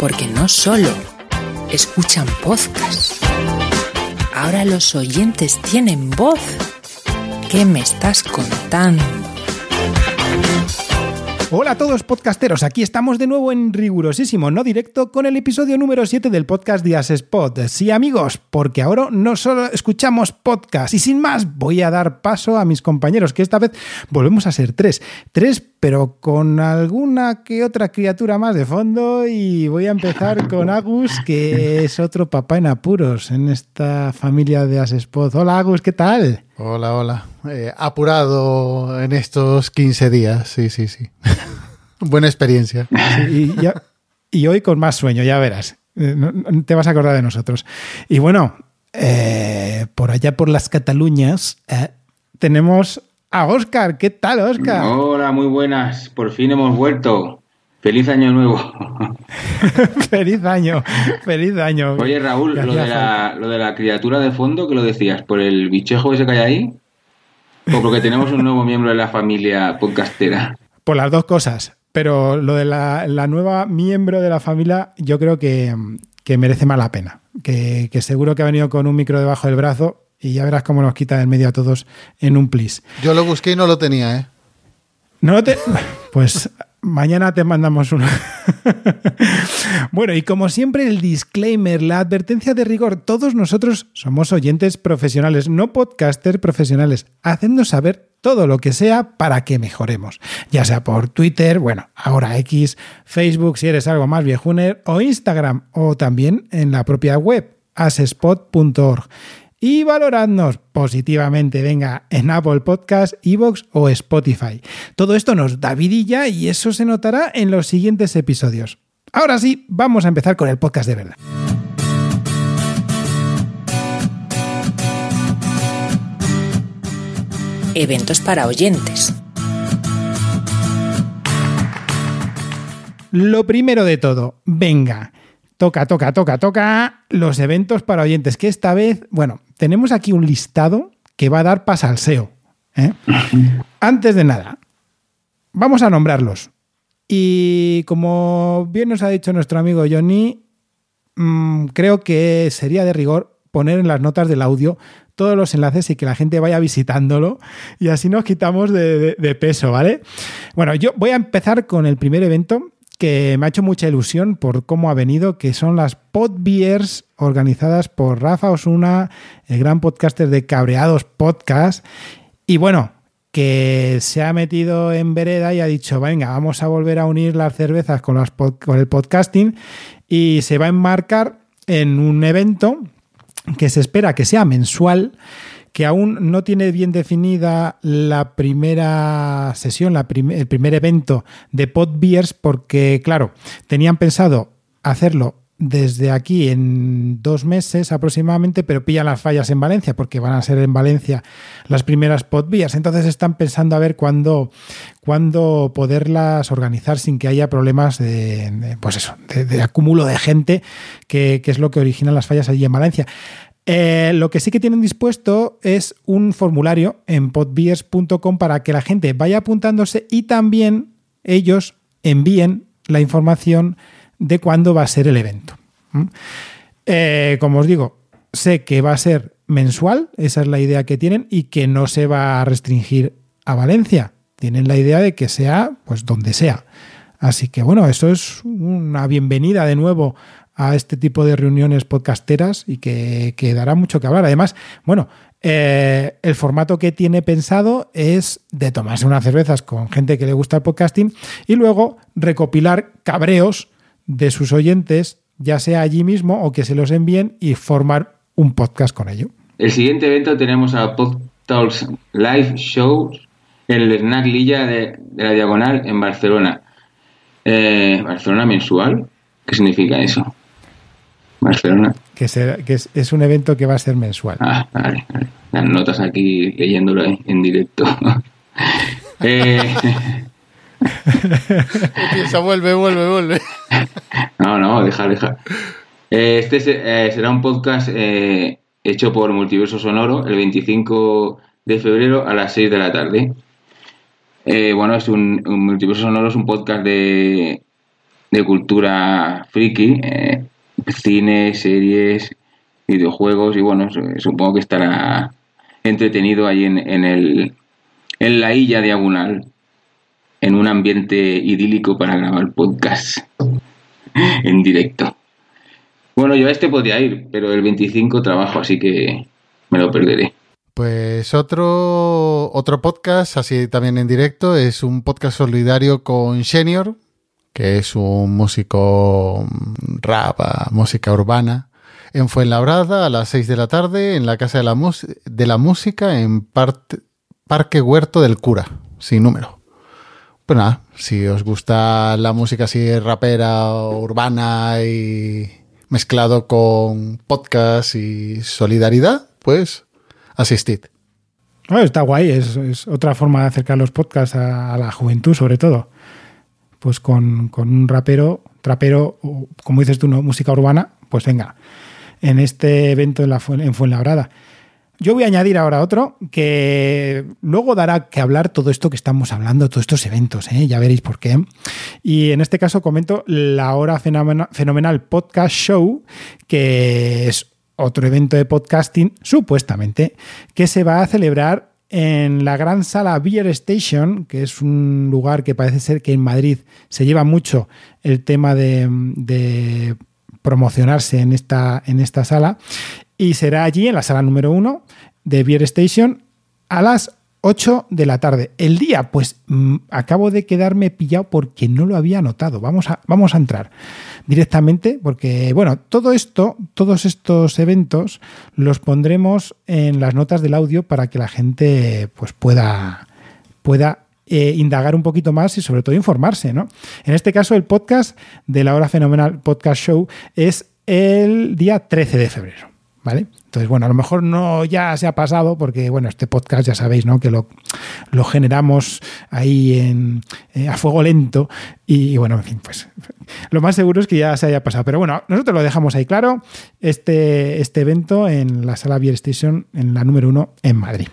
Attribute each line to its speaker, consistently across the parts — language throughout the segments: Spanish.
Speaker 1: Porque no solo escuchan podcast, ahora los oyentes tienen voz. ¿Qué me estás contando?
Speaker 2: Hola a todos podcasteros, aquí estamos de nuevo en rigurosísimo, no directo, con el episodio número 7 del podcast de Spot. Sí amigos, porque ahora no solo escuchamos podcast y sin más voy a dar paso a mis compañeros, que esta vez volvemos a ser tres. Tres pero con alguna que otra criatura más de fondo y voy a empezar con Agus, que es otro papá en apuros en esta familia de Asespot. Hola Agus, ¿qué tal?
Speaker 3: Hola, hola. Eh, apurado en estos 15 días, sí, sí, sí. Buena experiencia.
Speaker 2: y, hoy con más sueño, ya verás. Eh, te vas a acordar de nosotros. Y bueno, eh, por allá por las Cataluñas tenemos a Oscar. ¿Qué tal, Oscar?
Speaker 4: Hola, muy buenas. Por fin hemos vuelto. Feliz año nuevo.
Speaker 2: feliz año, feliz año.
Speaker 4: Oye, Raúl, lo de, la, criatura de fondo, que lo decías? ¿Por el bichejo ese que hay ahí? ¿O porque tenemos un nuevo miembro de la familia podcastera?
Speaker 2: Por las dos cosas. Pero lo de la, nueva miembro de la familia, yo creo que, merece más la pena. Que, que seguro que ha venido con un micro debajo del brazo y ya verás cómo nos quita del medio a todos en un plis.
Speaker 3: Yo lo busqué y no lo tenía, ¿eh?
Speaker 2: No lo te... Pues mañana te mandamos uno. bueno, y como siempre, el disclaimer, la advertencia de rigor. Todos nosotros somos oyentes profesionales, no podcasters profesionales. Hacednos saber todo lo que sea para que mejoremos. Ya sea por Twitter, bueno, ahora X, Facebook, si eres algo más viejuner, o Instagram, o también en la propia web, asespot.org y valoradnos positivamente, venga, en Apple Podcast, Evox o Spotify. Todo esto nos da vidilla y eso se notará en los siguientes episodios. Ahora sí, vamos a empezar con el podcast de verdad.
Speaker 1: Eventos para oyentes.
Speaker 2: Lo primero de todo, venga, toca, toca, toca, toca los eventos para oyentes, que esta vez, bueno, tenemos aquí un listado que va a dar pasalseo. ¿eh? Antes de nada, vamos a nombrarlos. Y como bien nos ha dicho nuestro amigo Johnny, mm, creo que sería de rigor poner en las notas del audio todos los enlaces y que la gente vaya visitándolo y así nos quitamos de, de peso, ¿vale? Bueno, yo voy a empezar con el primer evento que me ha hecho mucha ilusión por cómo ha venido, que son las Podbeers organizadas por Rafa Osuna, el gran podcaster de Cabreados Podcast. Y bueno, que se ha metido en vereda y ha dicho, venga, vamos a volver a unir las cervezas con, las con el podcasting y se va a enmarcar en un evento que se espera que sea mensual que aún no tiene bien definida la primera sesión, el primer evento de Podbeers, porque, claro, tenían pensado hacerlo desde aquí en dos meses aproximadamente, pero pillan las fallas en Valencia, porque van a ser en Valencia las primeras podbeers. Entonces están pensando a ver cuándo, cuándo poderlas organizar sin que haya problemas de, pues eso, de, acúmulo de gente, que, que, es lo que origina las fallas allí en Valencia. Eh, lo que sí que tienen dispuesto es un formulario en podbeers.com para que la gente vaya apuntándose y también ellos envíen la información de cuándo va a ser el evento. Eh, como os digo, sé que va a ser mensual, esa es la idea que tienen, y que no se va a restringir a Valencia. Tienen la idea de que sea, pues, donde sea. Así que bueno, eso es una bienvenida de nuevo a este tipo de reuniones podcasteras y que, dará mucho que hablar. Además, bueno, eh, el formato que tiene pensado es de tomarse unas cervezas con gente que le gusta el podcasting y luego recopilar cabreos de sus oyentes, ya sea allí mismo o que se los envíen y formar un podcast con ello.
Speaker 4: El siguiente evento tenemos a PodTalks Live Shows en el Snack Lilla de, la Diagonal en Barcelona. Eh, ¿Barcelona mensual? ¿Qué significa eso? Barcelona.
Speaker 2: Que, que es, un evento que va a ser mensual.
Speaker 4: Ah, vale, Las notas aquí leyéndolo en directo. eh...
Speaker 3: vuelve, vuelve, vuelve.
Speaker 4: no, no, deja, deja. Eh, este eh, será un podcast eh, hecho por Multiverso Sonoro el 25 de febrero a las 6 de la tarde. bueno, es un, un Multiverso Sonoro, es un podcast de, de cultura friki, eh, cine, series, videojuegos y bueno, supongo que estará entretenido ahí en, en, el, en la Illa Diagonal, en un ambiente idílico para grabar podcast en directo. Bueno, yo a este podría ir, pero el 25 trabajo, así que me lo perderé.
Speaker 3: Pues otro, otro podcast, así también en directo, es un podcast solidario con Senior, que es un músico rap, música urbana, en Fuenlabrada a las 6 de la tarde en la Casa de la, de la Música en Parque Huerto del Cura, sin número. Pues nada, si os gusta la música así rapera, urbana y mezclado con podcast y solidaridad, pues asistid.
Speaker 2: está guay, es, otra forma de acercar los podcasts a, la juventud, sobre todo. Pues con, un rapero, trapero, como dices tú, ¿no? música urbana, pues venga, en este evento en, la, en Fuenlabrada. Yo voy a añadir ahora otro que luego dará que hablar todo esto que estamos hablando, todos estos eventos, ¿eh? ya veréis por qué. Y en este caso comento la Hora Fenomenal Podcast Show, que es otro evento de podcasting, supuestamente, que se va a celebrar en la gran sala Beer Station, que es un lugar que parece ser que en Madrid se lleva mucho el tema de, promocionarse en esta, en esta sala. Y será allí, en la sala número uno de Beer Station, a las 8 de la tarde. El día, pues mm, acabo de quedarme pillado porque no lo había notado. Vamos a, vamos a entrar directamente porque, bueno, todo esto, todos estos eventos los pondremos en las notas del audio para que la gente pues pueda, pueda eh, indagar un poquito más y sobre todo informarse, ¿no? En este caso, el podcast de la Hora Fenomenal Podcast Show es el día 13 de febrero. ¿Vale? Entonces, bueno, a lo mejor no ya se ha pasado porque, bueno, este podcast ya sabéis, ¿no? Que lo, lo generamos ahí en, eh, a fuego lento y, bueno, en fin, pues lo más seguro es que ya se haya pasado. Pero bueno, nosotros lo dejamos ahí claro, este, este evento en la sala Beer Station, en la número uno en Madrid.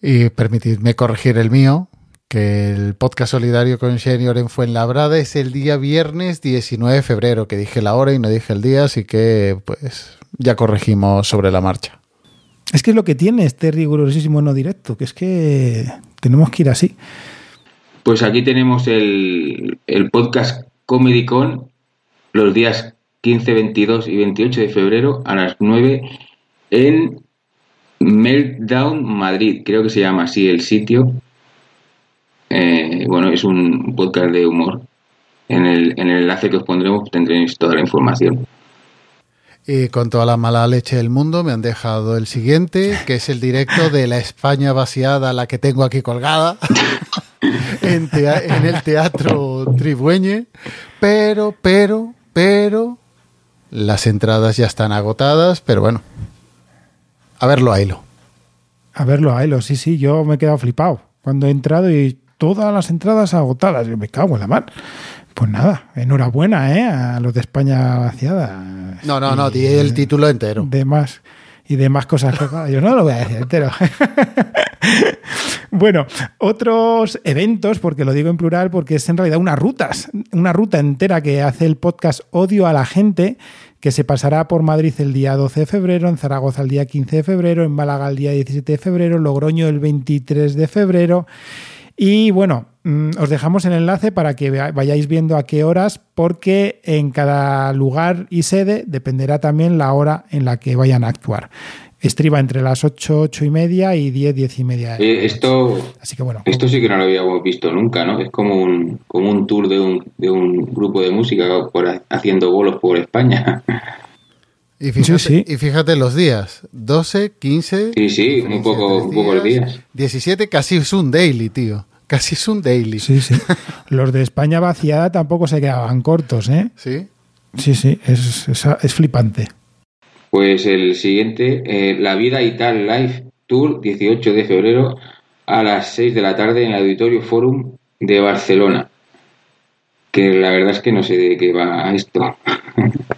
Speaker 3: Y permitidme corregir el mío, que el podcast solidario con Senior en Fuenlabrada es el día viernes 19 de febrero, que dije la hora y no dije el día, así que pues ya corregimos sobre la marcha.
Speaker 2: Es que es lo que tiene este rigurosísimo no directo, que es que tenemos que ir así.
Speaker 4: Pues aquí tenemos el, el podcast Comedy Con los días 15, 22 y 28 de febrero a las 9 en Meltdown Madrid, creo que se llama así el sitio. Eh, bueno, es un podcast de humor. En el, en el enlace que os pondremos tendréis toda la información.
Speaker 3: Y con toda la mala leche del mundo me han dejado el siguiente, que es el directo de la España vaciada, la que tengo aquí colgada, en, el Teatro Tribueñe. Pero, pero, pero, las entradas ya están agotadas, pero bueno, a verlo a hilo.
Speaker 2: A verlo a hilo, sí, sí, yo me he quedado flipado cuando he entrado y todas las entradas agotadas. Yo me cago en la mar. Pues nada, enhorabuena ¿eh? a los de España vaciada.
Speaker 3: No, no, no, di el título entero.
Speaker 2: De más, y demás cosas. Yo no lo voy a decir entero. bueno, otros eventos, porque lo digo en plural, porque es en realidad unas rutas, una ruta entera que hace el podcast Odio a la Gente, que se pasará por Madrid el día 12 de febrero, en Zaragoza el día 15 de febrero, en Málaga el día 17 de febrero, Logroño el 23 de febrero. Y bueno, mm, os dejamos el enlace para que vayáis viendo a qué horas, porque en cada lugar y sede dependerá también la hora en la que vayan a actuar. Estriba entre las 8, 8 y media y 10, 10 y media.
Speaker 4: Eh, esto, Así que bueno. Esto sí que no lo habíamos visto nunca, ¿no? Es como un, como un tour de un, de un grupo de música haciendo bolos por España.
Speaker 3: Y fíjate, y fíjate los días, 12, 15...
Speaker 4: Sí, sí, un poco, un poco los días.
Speaker 3: 17 casi es un daily, tío. Casi es un daily.
Speaker 2: Sí, sí. los de España vaciada tampoco se quedaban cortos, ¿eh?
Speaker 3: Sí.
Speaker 2: Sí, sí, es, es, flipante.
Speaker 4: Pues el siguiente, eh, La Vida y Tal Live Tour, 18 de febrero a las 6 de la tarde en el Auditorio Forum de Barcelona. Que la verdad es que no sé de qué va esto.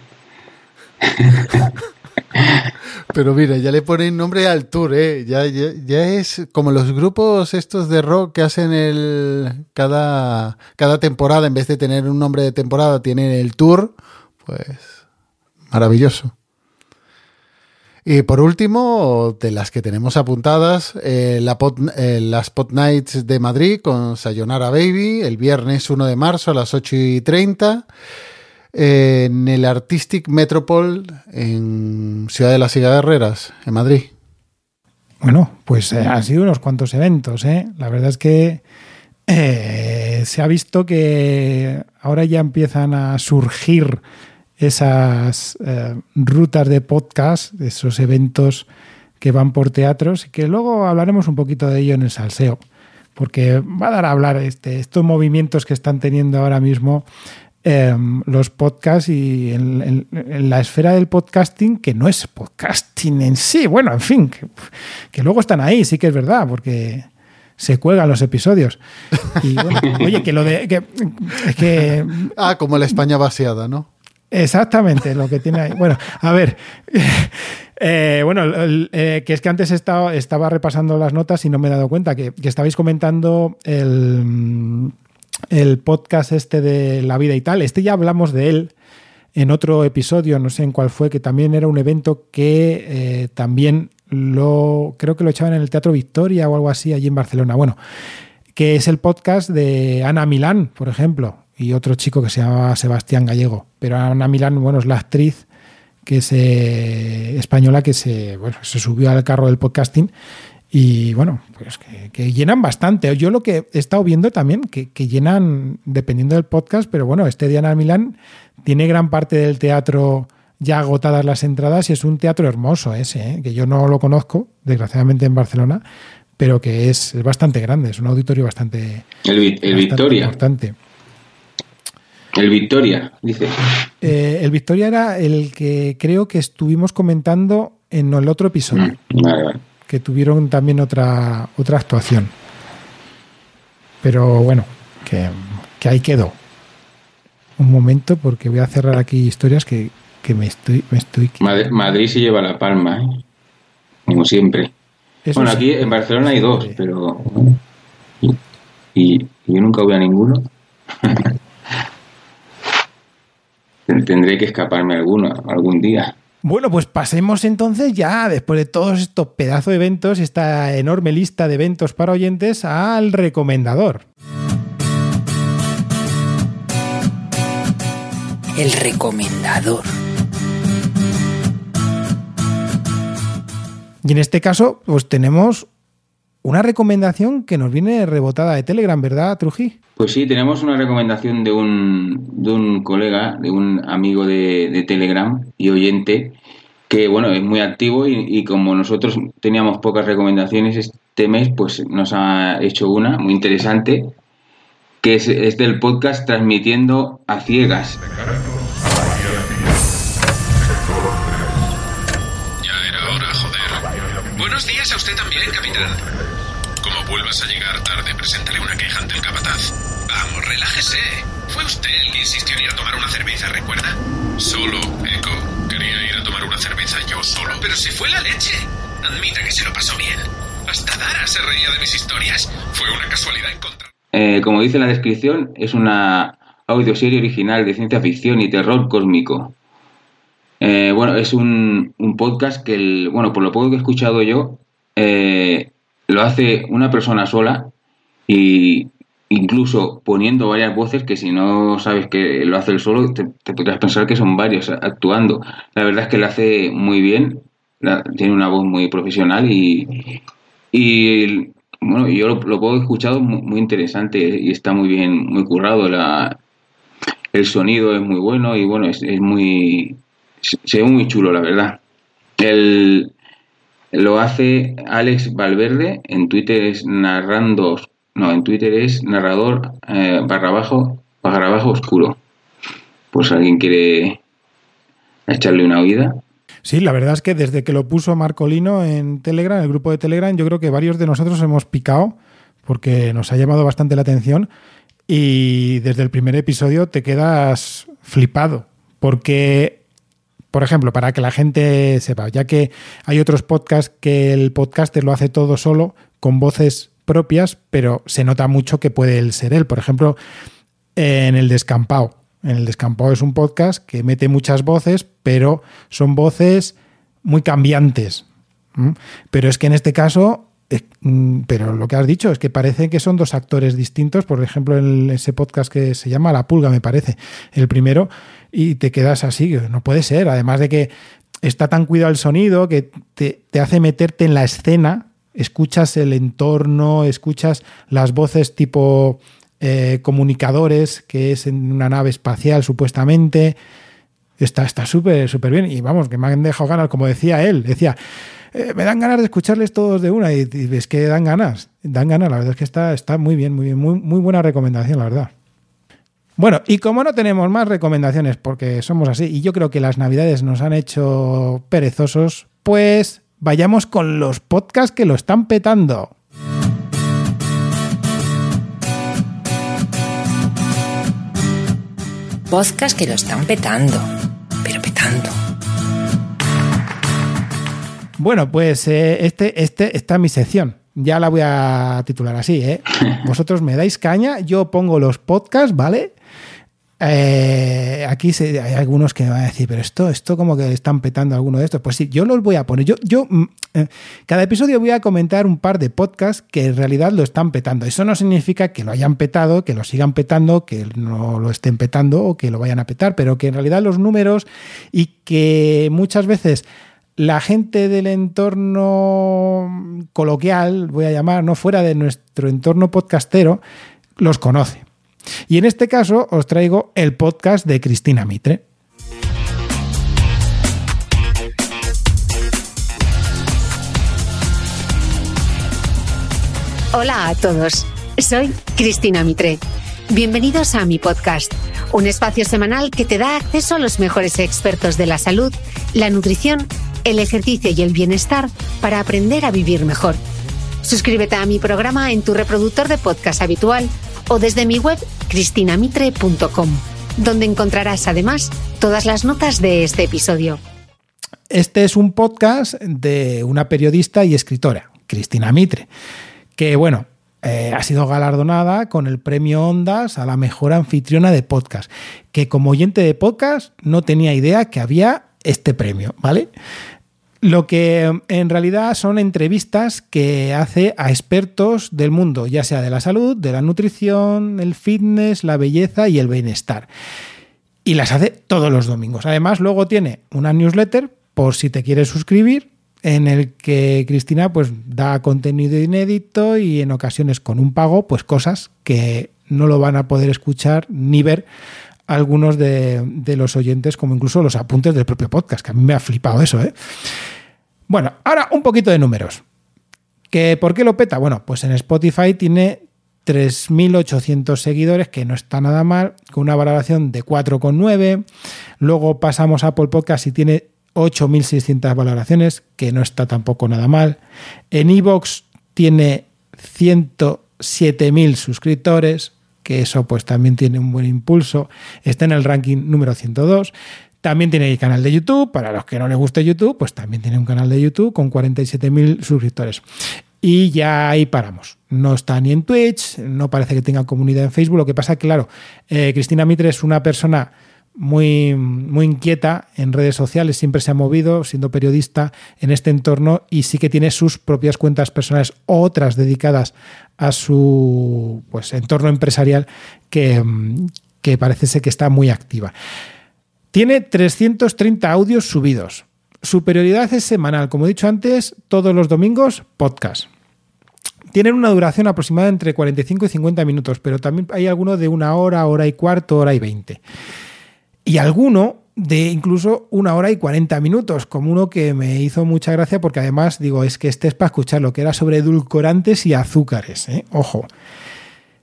Speaker 3: Pero mira, ya le ponen nombre al tour, ¿eh? Ya, ya, ya, es como los grupos estos de rock que hacen el cada, cada temporada, en vez de tener un nombre de temporada, tienen el tour. Pues maravilloso. Y por último, de las que tenemos apuntadas, eh, la eh, las Pot Nights de Madrid con Sayonara Baby, el viernes 1 de marzo a las 8 y 30 en el Artistic Metropol en Ciudad de las Cigarreras, en Madrid.
Speaker 2: Bueno, pues eh, han sido unos cuantos eventos. ¿eh? La verdad es que eh, se ha visto que ahora ya empiezan a surgir esas rutas de podcast, esos eventos que van por teatros y que luego hablaremos un poquito de ello en el salseo, porque va a dar a hablar este, estos movimientos que están teniendo ahora mismo Em, los podcasts y en, la esfera del podcasting, que no es podcasting en sí, bueno, en fin, que, luego están ahí, sí que es verdad, porque se cuelgan los episodios. Y oye, que lo de... Que,
Speaker 3: ah, como la España vaciada, ¿no?
Speaker 2: Exactamente, lo que tiene ahí. Bueno, a ver. Eh, bueno, eh, que es que antes estaba, estaba repasando las notas y no me he dado cuenta que, que estabais comentando el el podcast este de la vida y tal. Este ya hablamos de él en otro episodio, no sé en cuál fue, que también era un evento que eh, también lo creo que lo echaban en el Teatro Victoria o algo así allí en Barcelona. Bueno, que es el podcast de Ana Milán, por ejemplo, y otro chico que se llama Sebastián Gallego. Pero Ana Milán, bueno, es la actriz que es eh, española que se, bueno, se subió al carro del podcasting y bueno, pues que, llenan bastante. Yo lo que he estado viendo también, que, llenan, dependiendo del podcast, pero bueno, este Diana Milán tiene gran parte del teatro ya agotadas las entradas y es un teatro hermoso ese, ¿eh? que yo no lo conozco, desgraciadamente en Barcelona, pero que es, bastante grande, es un auditorio bastante,
Speaker 4: el, el Victoria.
Speaker 2: importante.
Speaker 4: El Victoria, dice.
Speaker 2: Eh, el Victoria era el que creo que estuvimos comentando en el otro episodio.
Speaker 4: Mm, vale, vale
Speaker 2: que tuvieron también otra, otra actuación. Pero bueno, que, ahí quedó. Un momento, porque voy a cerrar aquí historias que, me estoy... Me estoy...
Speaker 4: Madrid, se lleva la palma, ¿eh? como siempre. bueno, aquí en Barcelona hay dos, pero... Y, yo nunca voy a ninguno. Tendré que escaparme alguno algún día.
Speaker 2: Bueno, pues pasemos entonces ya, después de todos estos pedazos de eventos, esta enorme lista de eventos para oyentes, al recomendador.
Speaker 1: El recomendador.
Speaker 2: Y en este caso, pues tenemos una recomendación que nos viene rebotada de Telegram, ¿verdad, Truji?
Speaker 4: Pues sí, tenemos una recomendación de un, de un colega, de un amigo de, Telegram y oyente, que bueno, es muy activo y, como nosotros teníamos pocas recomendaciones este mes, pues nos ha hecho una muy interesante, que es, es del podcast Transmitiendo a Ciegas.
Speaker 5: Ya era hora, joder. Buenos días a usted también, capitán vuelvas a llegar tarde, presentaré una queja ante el capataz. Vamos, relájese. Fue usted el que insistió en ir a tomar una cerveza, ¿recuerda? Solo, Echo. Quería ir a tomar una cerveza yo solo. Pero se fue la leche. Admita que se lo pasó bien. Hasta Dara se reía de mis historias. Fue una casualidad encontrar.
Speaker 4: Eh, como dice la descripción, es una audioserie original de ciencia ficción y terror cósmico. Eh, bueno, es un, un, podcast que, el, bueno, por lo poco que he escuchado yo, eh, lo hace una persona sola y incluso poniendo varias voces que si no sabes que lo hace él solo te, podrías pensar que son varios actuando. La verdad es que lo hace muy bien, tiene una voz muy profesional y, y bueno, yo lo, puedo escuchado muy, interesante y está muy bien, muy currado. La, el sonido es muy bueno y bueno, es, es muy... se ve muy chulo, la verdad. El, lo hace Alex Valverde, en Twitter es narrando, no, en Twitter es narrador eh, barra bajo, barra bajo oscuro. Pues alguien quiere echarle una oída.
Speaker 2: Sí, la verdad es que desde que lo puso Marcolino en Telegram, el grupo de Telegram, yo creo que varios de nosotros hemos picado porque nos ha llamado bastante la atención y desde el primer episodio te quedas flipado porque Por ejemplo, para que la gente sepa, ya que hay otros podcasts que el podcaster lo hace todo solo, con voces propias, pero se nota mucho que puede ser él. Por ejemplo, en el descampado. En el descampado es un podcast que mete muchas voces, pero son voces muy cambiantes. Pero es que en este caso mm, pero lo que has dicho es que parece que son dos actores distintos, por ejemplo, en ese podcast que se llama La Pulga, me parece, el primero, y te quedas así, no puede ser, además de que está tan cuidado el sonido que te, hace meterte en la escena, escuchas el entorno, escuchas las voces tipo eh, comunicadores, que es en una nave espacial supuestamente, está súper, súper bien, y vamos, que me han dejado ganas, como decía él, decía eh, me dan ganas de escucharles todos de una y, ves que dan ganas, dan ganas, la verdad es que está, está muy bien, muy bien, muy, muy buena recomendación, la verdad. Bueno, y como no tenemos más recomendaciones porque somos así, y yo creo que las navidades nos han hecho perezosos, pues vayamos con los podcasts que lo están petando.
Speaker 1: Podcasts que lo están petando, pero petando.
Speaker 2: Bueno, pues eh, este, este, esta es mi sección. Ya la voy a titular así, ¿eh? Vosotros me dais caña, yo pongo los podcasts, ¿vale? Eh, aquí hay algunos que me van a decir, pero esto, esto como que están petando alguno de estos. Pues sí, yo los voy a poner. Yo, yo mm, eh, cada episodio voy a comentar un par de podcasts que en realidad lo están petando. Eso no significa que lo hayan petado, que lo sigan petando, que no lo estén petando o que lo vayan a petar, pero que en realidad los números y que muchas veces la gente del entorno coloquial, voy a llamar, no fuera de nuestro entorno podcastero, los conoce. Y en este caso os traigo el podcast de Cristina Mitre.
Speaker 6: Hola a todos, soy Cristina Mitre. Bienvenidos a mi podcast, un espacio semanal que te da acceso a los mejores expertos de la salud, la nutrición el ejercicio y el bienestar para aprender a vivir mejor. Suscríbete a mi programa en tu reproductor de podcast habitual o desde mi web cristinamitre.com, donde encontrarás además todas las notas de este episodio.
Speaker 2: Este es un podcast de una periodista y escritora, Cristina Mitre, que bueno, eh, ha sido galardonada con el premio Ondas a la mejor anfitriona de podcast, que como oyente de podcast no tenía idea que había este premio, ¿vale? Lo que en realidad son entrevistas que hace a expertos del mundo, ya sea de la salud, de la nutrición, el fitness, la belleza y el bienestar. Y las hace todos los domingos. Además, luego tiene una newsletter por si te quieres suscribir, en el que Cristina pues da contenido inédito y en ocasiones con un pago, pues cosas que no lo van a poder escuchar ni ver algunos de, los oyentes, como incluso los apuntes del propio podcast, que a mí me ha flipado eso. ¿eh? Bueno, ahora un poquito de números. ¿Que ¿Por qué lo peta? Bueno, pues en Spotify tiene 3.800 seguidores, que no está nada mal, con una valoración de 4,9. Luego pasamos a Apple Podcast y tiene 8.600 valoraciones, que no está tampoco nada mal. En Evox tiene 107.000 suscriptores, que eso pues también tiene un buen impulso, está en el ranking número 102. También tiene el canal de YouTube, para los que no les guste YouTube, pues también tiene un canal de YouTube con 47.000 suscriptores. Y ya ahí paramos. No está ni en Twitch, no parece que tenga comunidad en Facebook. Lo que pasa, claro, eh, Cristina Mitre es una persona muy, muy inquieta en redes sociales, siempre se ha movido siendo periodista en este entorno y sí que tiene sus propias cuentas personales, otras dedicadas a su pues, entorno empresarial que, que parece ser que está muy activa. Tiene 330 audios subidos. Su prioridad es semanal, como he dicho antes, todos los domingos, podcast. Tienen una duración aproximada entre 45 y 50 minutos, pero también hay alguno de una hora, hora y cuarto, hora y veinte y alguno de incluso una hora y 40 minutos, como uno que me hizo mucha gracia porque además digo, es que este es para escuchar lo que era sobre edulcorantes y azúcares, ¿eh? ojo.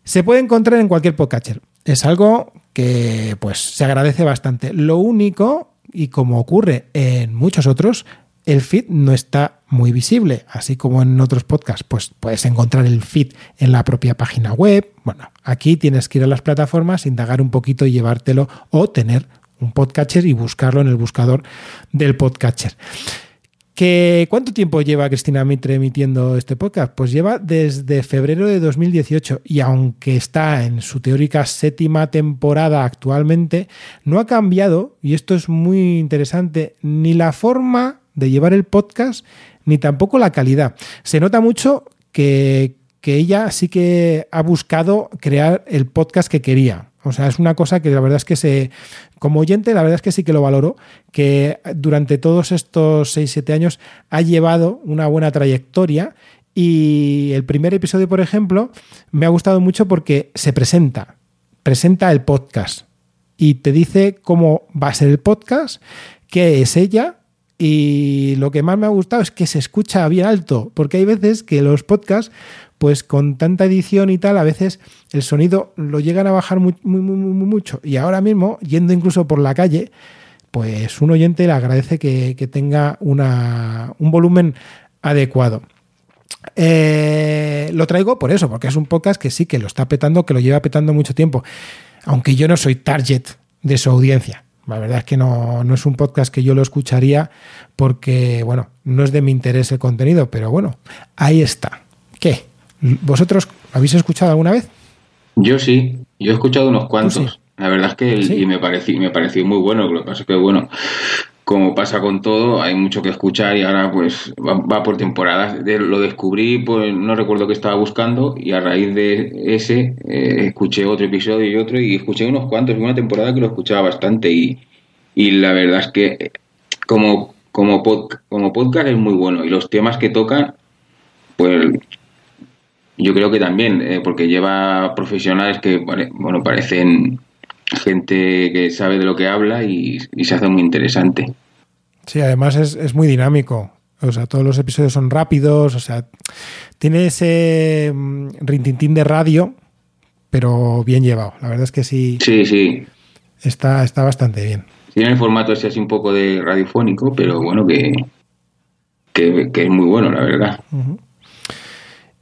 Speaker 2: Se puede encontrar en cualquier podcatcher. Es algo que pues se agradece bastante. Lo único, y como ocurre en muchos otros, el feed no está muy visible, así como en otros podcasts, pues puedes encontrar el feed en la propia página web. Bueno, aquí tienes que ir a las plataformas, indagar un poquito y llevártelo o tener un podcatcher y buscarlo en el buscador del podcatcher. ¿Que, ¿Cuánto tiempo lleva Cristina Mitre emitiendo este podcast? Pues lleva desde febrero de 2018 y aunque está en su teórica séptima temporada actualmente, no ha cambiado, y esto es muy interesante, ni la forma de llevar el podcast ni tampoco la calidad. Se nota mucho que, que ella sí que ha buscado crear el podcast que quería. O sea, es una cosa que la verdad es que se, como oyente, la verdad es que sí que lo valoro, que durante todos estos 6-7 años ha llevado una buena trayectoria y el primer episodio, por ejemplo, me ha gustado mucho porque se presenta, presenta el podcast y te dice cómo va a ser el podcast, qué es ella y lo que más me ha gustado es que se escucha bien alto, porque hay veces que los podcasts pues con tanta edición y tal, a veces el sonido lo llegan a bajar muy, muy, muy, muy mucho. Y ahora mismo, yendo incluso por la calle, pues un oyente le agradece que, tenga una, un volumen adecuado. Eh, lo traigo por eso, porque es un podcast que sí que lo está petando, que lo lleva petando mucho tiempo. Aunque yo no soy target de su audiencia. La verdad es que no, no, es un podcast que yo lo escucharía porque, bueno, no es de mi interés el contenido, pero bueno, ahí está. ¿Vosotros habéis escuchado alguna vez?
Speaker 4: Yo sí, yo he escuchado unos cuantos. La verdad es que y me pareció, me pareció muy bueno. Lo que pasa es que, bueno, como pasa con todo, hay mucho que escuchar y ahora pues va, por temporadas. lo descubrí, pues no recuerdo qué estaba buscando y a raíz de ese eh, escuché otro episodio y otro y escuché unos cuantos. Una temporada que lo escuchaba bastante y, y la verdad es que como, como, como podcast es muy bueno y los temas que tocan, pues yo creo que también, eh, porque lleva profesionales que, bueno, parecen gente que sabe de lo que habla y, se hace muy interesante.
Speaker 2: Sí, además es, muy dinámico. O sea, todos los episodios son rápidos, o sea, tiene ese mm, rintintín de radio, pero bien llevado. La verdad es que sí.
Speaker 4: Sí, sí.
Speaker 2: Está, está bastante bien.
Speaker 4: Tiene el formato ese así un poco de radiofónico, pero bueno, que, que, es muy bueno, la verdad.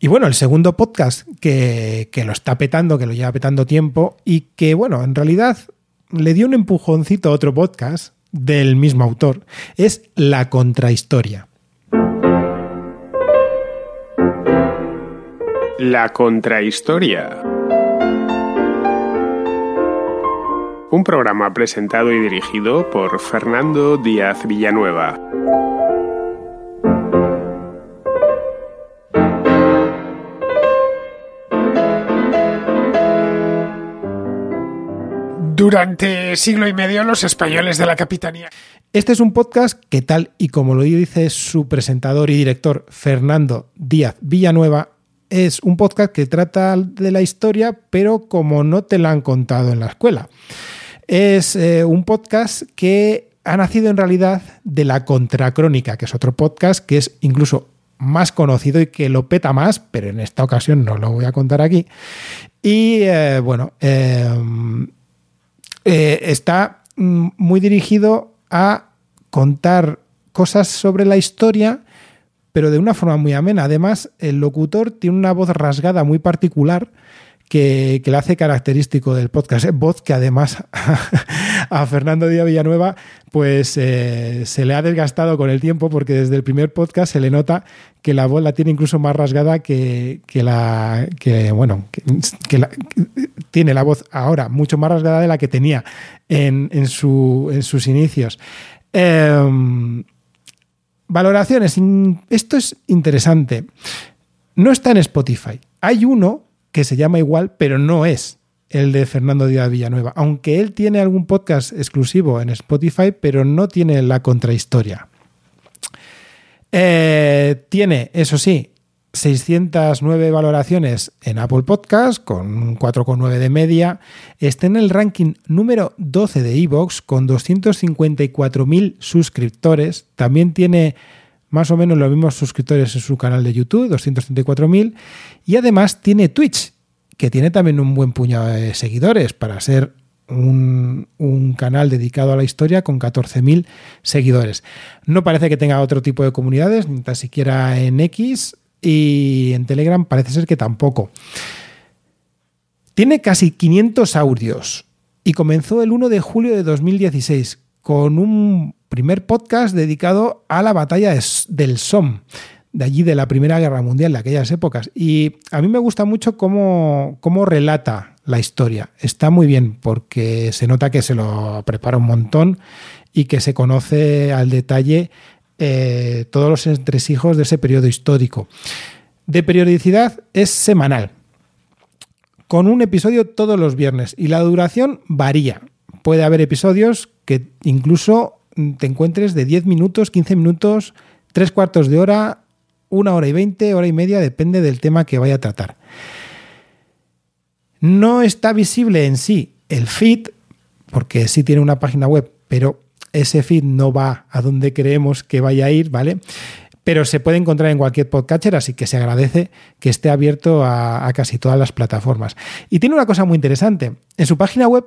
Speaker 2: Y bueno, el segundo podcast que, lo está petando, que lo lleva petando tiempo y que, bueno, en realidad le dio un empujoncito a otro podcast del mismo autor, es La Contrahistoria.
Speaker 7: La Contrahistoria. Un programa presentado y dirigido por Fernando Díaz Villanueva.
Speaker 2: Durante siglo y medio los españoles de la capitanía. Este es un podcast que tal y como lo dice su presentador y director Fernando Díaz Villanueva, es un podcast que trata de la historia, pero como no te la han contado en la escuela. Es eh, un podcast que ha nacido en realidad de la Contracrónica, que es otro podcast que es incluso más conocido y que lo peta más, pero en esta ocasión no lo voy a contar aquí. Y eh, bueno, eh, eh, está mm, muy dirigido a contar cosas sobre la historia, pero de una forma muy amena. Además, el locutor tiene una voz rasgada muy particular que, le hace característico del podcast. Voz que además a Fernando Díaz Villanueva pues eh, se le ha desgastado con el tiempo porque desde el primer podcast se le nota que la voz la tiene incluso más rasgada que, la que bueno que, tiene la voz ahora mucho más rasgada de la que tenía en, en, sus inicios. Em, valoraciones. Esto es interesante. No está en Spotify. Hay uno que se llama igual, pero no es el de Fernando Díaz Villanueva, aunque él tiene algún podcast exclusivo en Spotify, pero no tiene la contrahistoria. Eh, tiene, eso sí, 609 valoraciones en Apple Podcast, con 4,9 de media. Está en el ranking número 12 de Evox, con 254.000 suscriptores. También tiene más o menos los mismos suscriptores en su canal de YouTube, 234.000, y además tiene Twitch, que tiene también un buen puñado de seguidores para ser un, canal dedicado a la historia con 14.000 seguidores. No parece que tenga otro tipo de comunidades, ni tan siquiera en X y en Telegram parece ser que tampoco. Tiene casi 500 audios y comenzó el 1 de julio de 2016 con un primer podcast dedicado a la batalla del Somme, de allí de la Primera Guerra Mundial, de aquellas épocas. Y a mí me gusta mucho cómo, cómo relata la historia. Está muy bien porque se nota que se lo prepara un montón y que se conoce al detalle eh, todos los entresijos de ese periodo histórico. De periodicidad es semanal, con un episodio todos los viernes y la duración varía. Puede haber episodios que incluso te encuentres de 10 minutos, 15 minutos, 3 cuartos de hora, una hora y 20, hora y media, depende del tema que vaya a tratar. No está visible en sí el feed, porque sí tiene una página web, pero ese feed no va a donde creemos que vaya a ir, ¿vale? Pero se puede encontrar en cualquier podcatcher, así que se agradece que esté abierto a, a casi todas las plataformas. Y tiene una cosa muy interesante. En su página web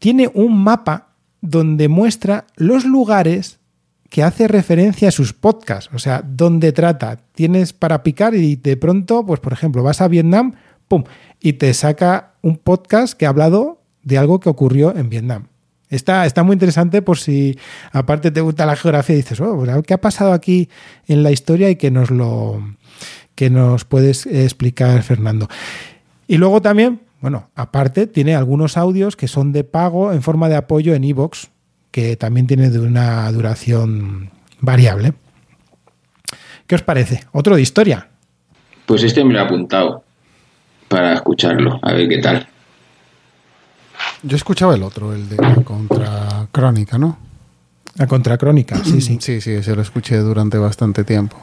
Speaker 2: tiene un mapa donde muestra los lugares que hace referencia a sus podcasts, o sea, donde trata. Tienes para picar y de pronto, pues por ejemplo, vas a Vietnam, ¡pum! Y te saca un podcast que ha hablado de algo que ocurrió en Vietnam. Está, está muy interesante por si aparte te gusta la geografía y dices, oh, pues, ¿qué ha pasado aquí en la historia y que nos lo que nos puedes explicar, Fernando? Y luego también, bueno, aparte tiene algunos audios que son de pago en forma de apoyo en iVoox, que también tiene de una duración variable. ¿Qué os parece? ¿Otro de historia?
Speaker 4: Pues este me lo he apuntado para escucharlo, a ver qué tal.
Speaker 3: Yo escuchaba el otro, el de la contracrónica, ¿no?
Speaker 2: La contracrónica, sí, sí.
Speaker 3: Sí, sí, se lo escuché durante bastante tiempo.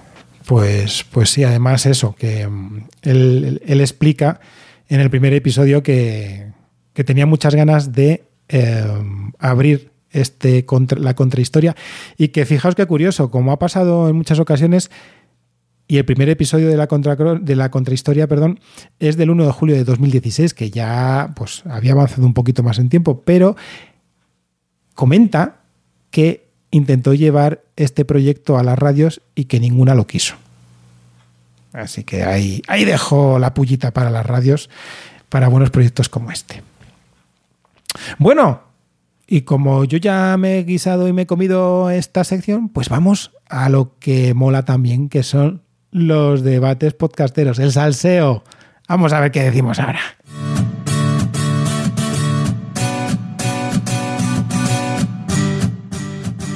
Speaker 2: Pues, pues sí, además eso, que mm, él, él explica en el primer episodio que, tenía muchas ganas de eh, abrir este contra, la contrahistoria y que fijaos qué curioso, como ha pasado en muchas ocasiones, y el primer episodio de la, contra, de la contrahistoria perdón, es del 1 de julio de 2016, que ya pues, había avanzado un poquito más en tiempo, pero comenta que intentó llevar este proyecto a las radios y que ninguna lo quiso. Así que ahí, ahí dejo la pullita para las radios, para buenos proyectos como este. Bueno, y como yo ya me he guisado y me he comido esta sección, pues vamos a lo que mola también, que son los debates podcasteros, el salseo. Vamos a ver qué decimos ahora.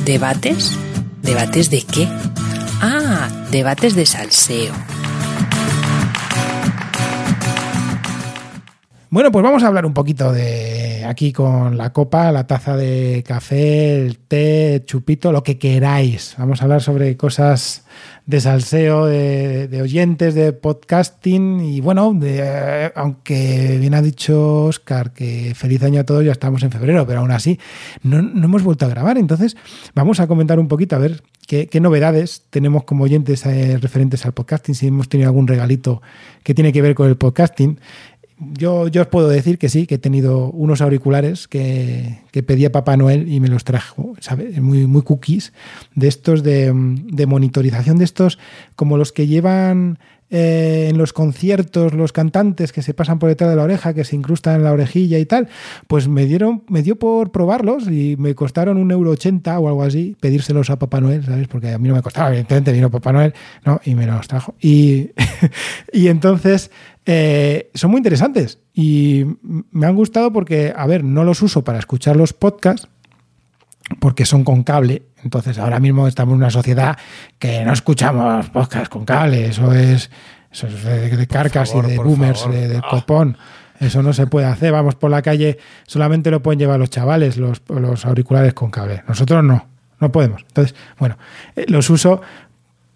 Speaker 1: ¿Debates? ¿Debates de qué? Ah, debates de salseo.
Speaker 2: Bueno, pues vamos a hablar un poquito de aquí con la copa, la taza de café, el té, chupito, lo que queráis. Vamos a hablar sobre cosas de salseo, de, oyentes, de podcasting y bueno, de, aunque bien ha dicho Oscar que feliz año a todos, ya estamos en febrero, pero aún así no, no hemos vuelto a grabar. Entonces vamos a comentar un poquito a ver qué, qué novedades tenemos como oyentes eh, referentes al podcasting, si hemos tenido algún regalito que tiene que ver con el podcasting yo, yo os puedo decir que sí, que he tenido unos auriculares que, que pedía Papá Noel y me los trajo, ¿sabes? Muy, muy cookies, de estos de, de monitorización, de estos como los que llevan eh, en los conciertos los cantantes que se pasan por detrás de la oreja, que se incrustan en la orejilla y tal, pues me dieron, me dio por probarlos y me costaron un euro ochenta o algo así, pedírselos a Papá Noel, ¿sabes? Porque a mí no me costaba, evidentemente vino Papá Noel, ¿no? Y me los trajo. Y, y entonces eh, son muy interesantes y me han gustado porque, a ver, no los uso para escuchar los podcasts, porque son con cable. Entonces, ahora mismo estamos en una sociedad que no escuchamos podcasts con cable. Eso es, eso es de, de carcas
Speaker 3: favor,
Speaker 2: y de boomers, de, de
Speaker 3: Ah.
Speaker 2: copón. Eso no se puede hacer. Vamos por la calle, solamente lo pueden llevar los chavales, los, los auriculares con cable. Nosotros no, no podemos. Entonces, bueno, eh, los uso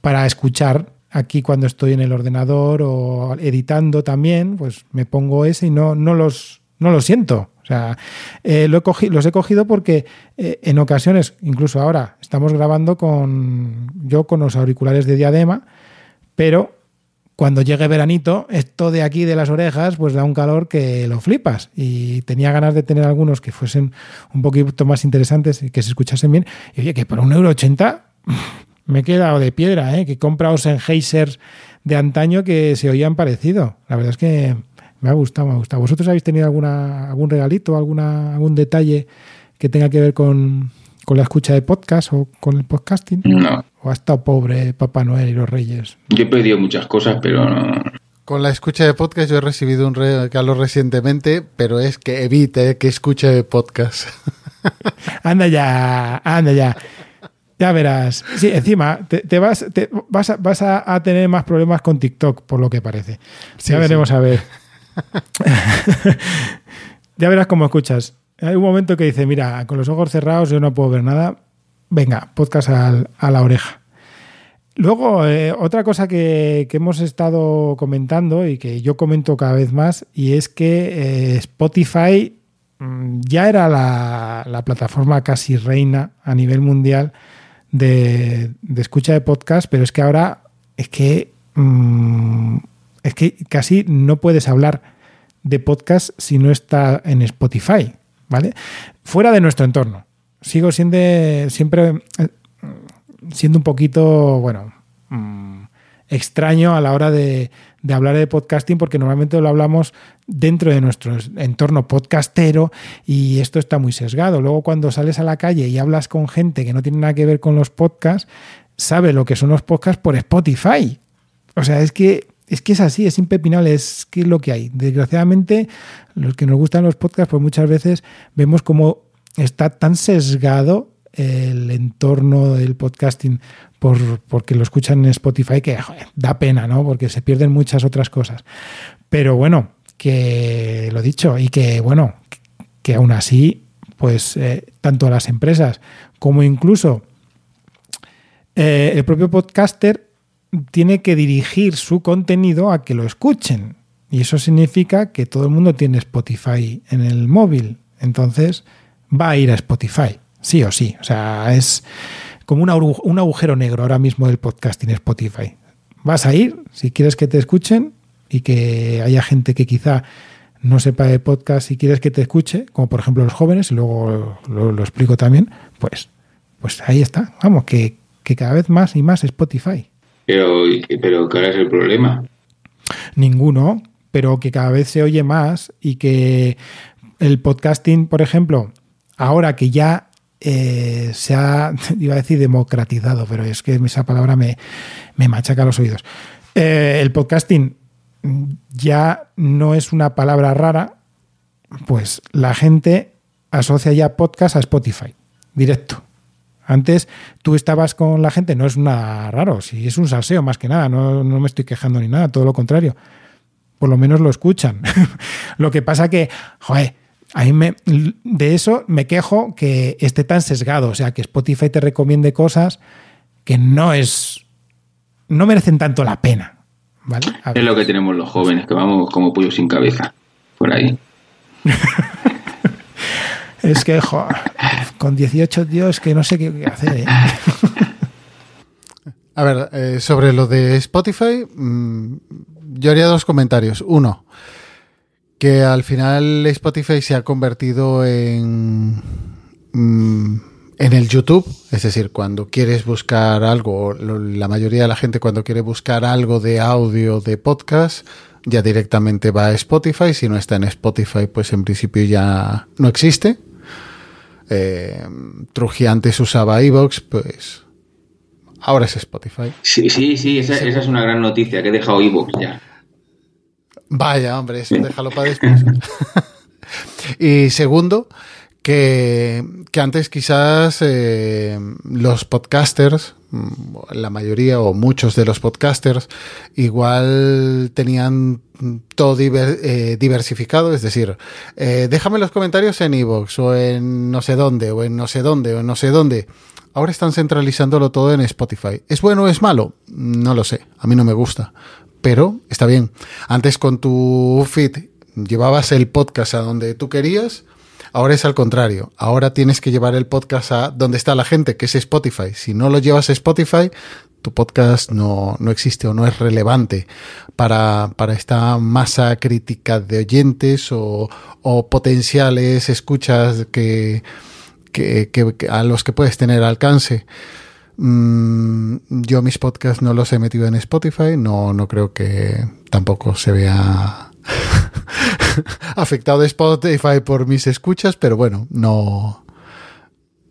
Speaker 2: para escuchar aquí cuando estoy en el ordenador o editando también, pues me pongo ese y no, no, los, no los siento. O sea, eh, lo he cogi- los he cogido porque eh, en ocasiones, incluso ahora, estamos grabando con yo con los auriculares de diadema, pero cuando llegue veranito, esto de aquí de las orejas, pues da un calor que lo flipas. Y tenía ganas de tener algunos que fuesen un poquito más interesantes y que se escuchasen bien. Y oye, que por un euro ochenta me he quedado de piedra, ¿eh? que he comprado Sennheisers de antaño que se oían parecido. La verdad es que Me ha gustado, me ha gustado. ¿Vosotros habéis tenido alguna, algún regalito, alguna, algún detalle que tenga que ver con, con la escucha de podcast o con el podcasting?
Speaker 4: No.
Speaker 2: ¿O ha estado pobre Papá Noel y los Reyes?
Speaker 4: Yo he pedido muchas cosas, pero no.
Speaker 3: Con la escucha de podcast yo he recibido un regalo recientemente, pero es que evite que escuche podcast.
Speaker 2: Anda ya, anda ya. Ya verás. Sí, encima, te, te vas, te, vas, a, vas a, a tener más problemas con TikTok, por lo que parece.
Speaker 3: Sí,
Speaker 2: ya veremos
Speaker 3: sí.
Speaker 2: a ver. ya verás cómo escuchas. Hay un momento que dice, mira, con los ojos cerrados yo no puedo ver nada. Venga, podcast al- a la oreja. Luego, eh, otra cosa que, que hemos estado comentando y que yo comento cada vez más, y es que eh, Spotify mm, ya era la, la plataforma casi reina a nivel mundial de, de escucha de podcast, pero es que ahora es que, mm, es que casi no puedes hablar de podcast si no está en Spotify, ¿vale? Fuera de nuestro entorno. Sigo siendo siempre eh, siendo un poquito, bueno, mm, extraño a la hora de, hablar de podcasting porque normalmente lo hablamos dentro de nuestro entorno podcastero y esto está muy sesgado. Luego cuando sales a la calle y hablas con gente que no tiene nada que ver con los podcasts, sabe lo que son los podcasts por Spotify. O sea, es que es que es así, es impepinable, es que es lo que hay. Desgraciadamente, los que nos gustan los podcasts, pues muchas veces vemos cómo está tan sesgado el entorno del podcasting por, porque lo escuchan en Spotify que da pena, ¿no? Porque se pierden muchas otras cosas. Pero bueno, que lo dicho, y que bueno, que aún así, pues eh, tanto las empresas como incluso eh, el propio podcaster tiene que dirigir su contenido a que lo escuchen. Y eso significa que todo el mundo tiene Spotify en el móvil. Entonces va a ir a Spotify, sí o sí. O sea, es como un, agu- un agujero negro ahora mismo del podcasting Spotify. Vas a ir si quieres que te escuchen y que haya gente que quizá no sepa de podcast y quieres que te escuche, como por ejemplo los jóvenes, y luego lo, lo explico también, pues, pues ahí está. Vamos, que, que cada vez más y más Spotify.
Speaker 4: Pero, pero ¿cuál es el problema?
Speaker 2: Ninguno, pero que cada vez se oye más y que el podcasting, por ejemplo, ahora que ya eh, se ha, iba a decir democratizado, pero es que esa palabra me, me machaca los oídos. Eh, el podcasting ya no es una palabra rara, pues la gente asocia ya podcast a Spotify, directo. Antes tú estabas con la gente, no es nada raro, si es un salseo más que nada, no, no me estoy quejando ni nada, todo lo contrario. Por lo menos lo escuchan. lo que pasa que, joder, a mí me, de eso me quejo que esté tan sesgado, o sea, que Spotify te recomiende cosas que no es, no merecen tanto la pena. ¿Vale?
Speaker 4: Es lo que tenemos los jóvenes, que vamos como pollos sin cabeza. Por ahí.
Speaker 2: Es que, jo, con 18 dios que no sé qué hacer. ¿eh?
Speaker 3: A ver, eh, sobre lo de Spotify, mm, yo haría dos comentarios. Uno, que al final Spotify se ha convertido en, mm, en el YouTube, es decir, cuando quieres buscar algo, la mayoría de la gente cuando quiere buscar algo de audio, de podcast, ya directamente va a Spotify. Si no está en Spotify, pues en principio ya no existe. Eh, Trujillo antes usaba iVoox, pues ahora es Spotify.
Speaker 4: Sí, sí, sí, esa, esa es una gran noticia que he dejado iVoox ya.
Speaker 3: Vaya, hombre, eso déjalo para después. y segundo, que, que antes quizás eh, los podcasters, mm, la mayoría o muchos de los podcasters, igual tenían todo diver- eh, diversificado, es decir, eh, déjame los comentarios en iVoox o en no sé dónde, o en no sé dónde, o en no sé dónde. Ahora están centralizándolo todo en Spotify. ¿Es bueno o es malo? No lo sé, a mí no me gusta, pero está bien. Antes con tu feed llevabas el podcast a donde tú querías, ahora es al contrario. Ahora tienes que llevar el podcast a donde está la gente, que es Spotify. Si no lo llevas a Spotify, tu podcast no, no existe o no es relevante para, para esta masa crítica de oyentes o, o potenciales escuchas que, que, a los que puedes tener alcance. Mm, yo mis podcasts no los he metido en Spotify, no, no creo que tampoco se vea afectado Spotify por mis escuchas, pero bueno, no.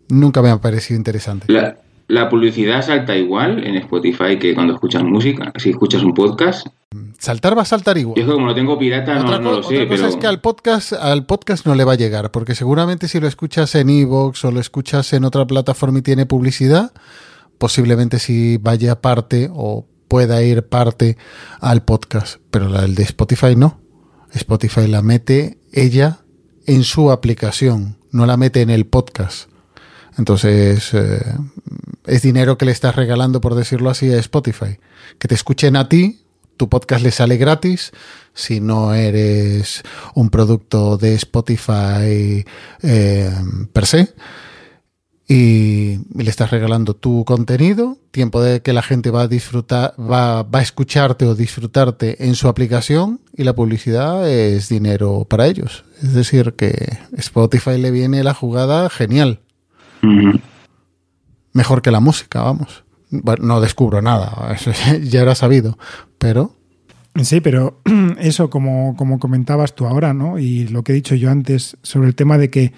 Speaker 3: Nunca me ha parecido interesante.
Speaker 4: La, la publicidad salta igual en Spotify que cuando escuchas música. Si escuchas un podcast,
Speaker 3: Saltar va a saltar igual.
Speaker 4: yo como lo tengo pirata, no,
Speaker 3: otra
Speaker 4: no
Speaker 3: co-
Speaker 4: lo sé,
Speaker 3: otra cosa
Speaker 4: pero
Speaker 3: es que al podcast, al podcast no le va a llegar, porque seguramente si lo escuchas en Evox o lo escuchas en otra plataforma y tiene publicidad, posiblemente si vaya parte o pueda ir parte al podcast, pero la de Spotify no. Spotify la mete ella en su aplicación, no la mete en el podcast. Entonces, eh, es dinero que le estás regalando, por decirlo así, a Spotify. Que te escuchen a ti, tu podcast le sale gratis. Si no eres un producto de Spotify eh, per se. Y le estás regalando tu contenido, tiempo de que la gente va a disfrutar, va, va a escucharte o disfrutarte en su aplicación y la publicidad es dinero para ellos. Es decir, que Spotify le viene la jugada genial. Mejor que la música, vamos. Bueno, no descubro nada, eso ya era sabido, pero
Speaker 2: Sí, pero eso, como, como comentabas tú ahora, ¿no? Y lo que he dicho yo antes sobre el tema de que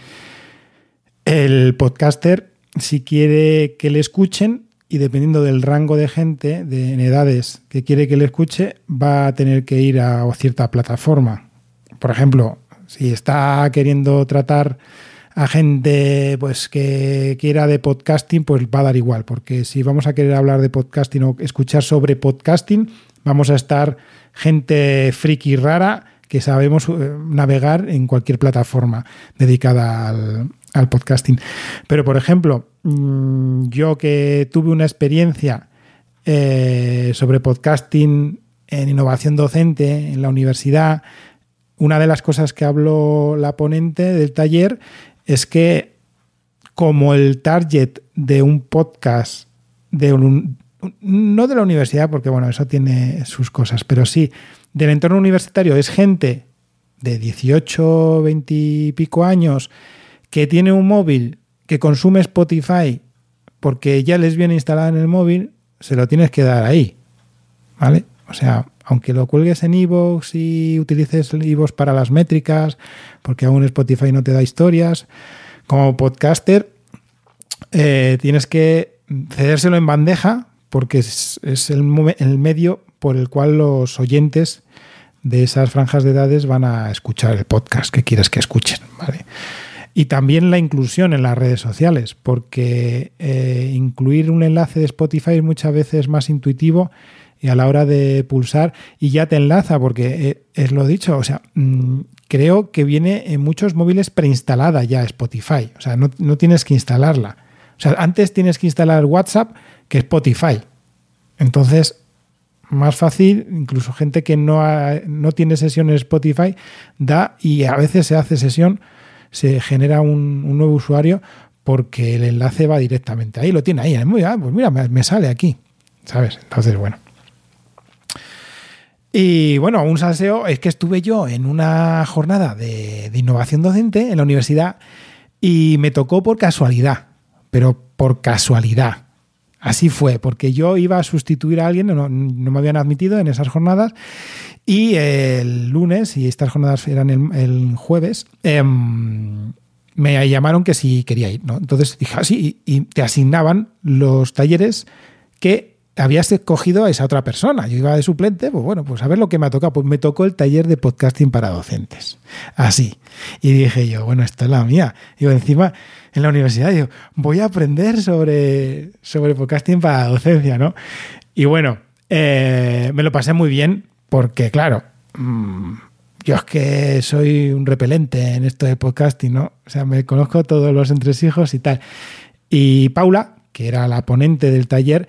Speaker 2: el podcaster, si quiere que le escuchen, y dependiendo del rango de gente, de en edades que quiere que le escuche, va a tener que ir a cierta plataforma. Por ejemplo, si está queriendo tratar a gente pues que quiera de podcasting, pues va a dar igual, porque si vamos a querer hablar de podcasting o escuchar sobre podcasting, vamos a estar gente friki rara que sabemos eh, navegar en cualquier plataforma dedicada al, al podcasting. Pero, por ejemplo, mm, yo que tuve una experiencia eh, sobre podcasting en innovación docente en la universidad, una de las cosas que habló la ponente del taller es que como el target de un podcast de un, no de la universidad, porque bueno, eso tiene sus cosas, pero sí del entorno universitario es gente de 18, 20 y pico años que tiene un móvil que consume Spotify porque ya les viene instalada en el móvil, se lo tienes que dar ahí. ¿Vale? O sea, aunque lo cuelgues en iVoox y utilices iVoox para las métricas, porque aún Spotify no te da historias, como podcaster eh, tienes que cedérselo en bandeja porque es, el, el medio por el cual los oyentes de esas franjas de edades van a escuchar el podcast que quieres que escuchen, ¿vale? Y también la inclusión en las redes sociales, porque eh, incluir un enlace de Spotify es muchas veces más intuitivo y a la hora de pulsar y ya te enlaza, porque eh, es lo dicho, o sea, mm, creo que viene en muchos móviles preinstalada ya Spotify, o sea, no, no tienes que instalarla. O sea, antes tienes que instalar WhatsApp que Spotify. Entonces, más fácil, incluso gente que no, ha- no tiene sesión en Spotify, da y a veces se hace sesión, se genera un, nuevo usuario porque el enlace va directamente ahí, lo tiene ahí. Muy, ah, pues mira, me, me sale aquí, ¿sabes? Entonces, bueno. Y bueno, un salseo es que estuve yo en una jornada de, de innovación docente en la universidad y me tocó por casualidad, pero por casualidad. Así fue, porque yo iba a sustituir a alguien, no, me habían admitido en esas jornadas, y el lunes, y estas jornadas eran el, jueves, em, me llamaron que si quería ir, ¿no? Entonces dije, así, y, y te asignaban los talleres que habías escogido a esa otra persona. Yo iba de suplente, pues bueno, pues a ver lo que me ha tocado. Pues me tocó el taller de podcasting para docentes. Así. Y dije yo, bueno, esta es la mía. Digo, encima, en la universidad, digo, voy a aprender sobre, sobre podcasting para docencia, ¿no? Y bueno, eh, me lo pasé muy bien porque, claro, mmm, yo es que soy un repelente en esto de podcasting, ¿no? O sea, me conozco todos los entresijos y tal. Y Paula, que era la ponente del taller,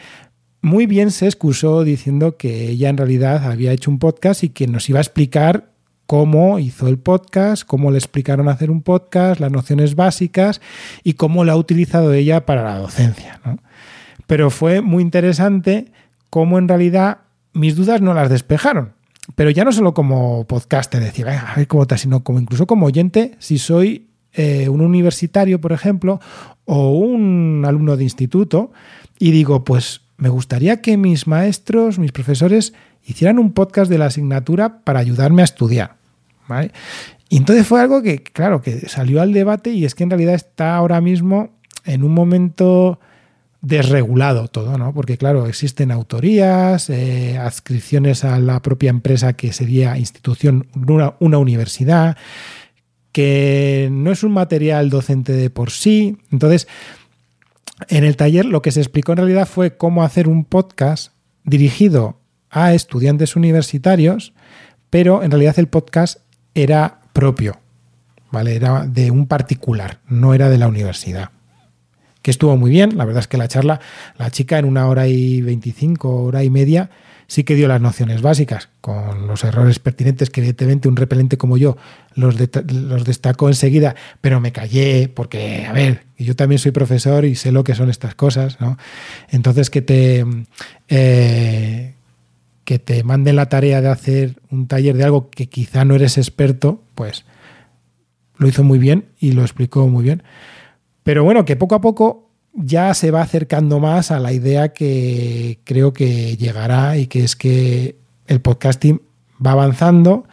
Speaker 2: muy bien se excusó diciendo que ella en realidad había hecho un podcast y que nos iba a explicar cómo hizo el podcast, cómo le explicaron hacer un podcast, las nociones básicas y cómo lo ha utilizado ella para la docencia. Pero fue muy interesante cómo en realidad mis dudas no las despejaron. Pero ya no solo como podcaster, decir, a ver cómo está, sino como incluso como oyente, si soy eh, un universitario, por ejemplo, o un alumno de instituto, y digo, pues me gustaría que mis maestros, mis profesores, hicieran un podcast de la asignatura para ayudarme a estudiar. ¿vale? Y entonces fue algo que, claro, que salió al debate y es que en realidad está ahora mismo en un momento desregulado todo, ¿no? Porque claro, existen autorías, eh, adscripciones a la propia empresa que sería institución, una, una, universidad, que no es un material docente de por sí. Entonces, en el taller lo que se explicó en realidad fue cómo hacer un podcast dirigido a estudiantes universitarios, pero en realidad el podcast era propio, ¿vale? Era de un particular, no era de la universidad. Que estuvo muy bien, la verdad es que la charla, la chica en una hora y veinticinco, hora y media, sí que dio las nociones básicas, con los errores pertinentes que evidentemente un repelente como yo los, los destacó enseguida, pero me callé porque, a ver, yo también soy profesor y sé lo que son estas cosas, ¿no? Entonces que te... Eh, que te manden la tarea de hacer un taller de algo que quizá no eres experto, pues lo hizo muy bien y lo explicó muy bien. Pero bueno, que poco a poco ya se va acercando más a la idea que creo que llegará y que es que el podcasting va avanzando,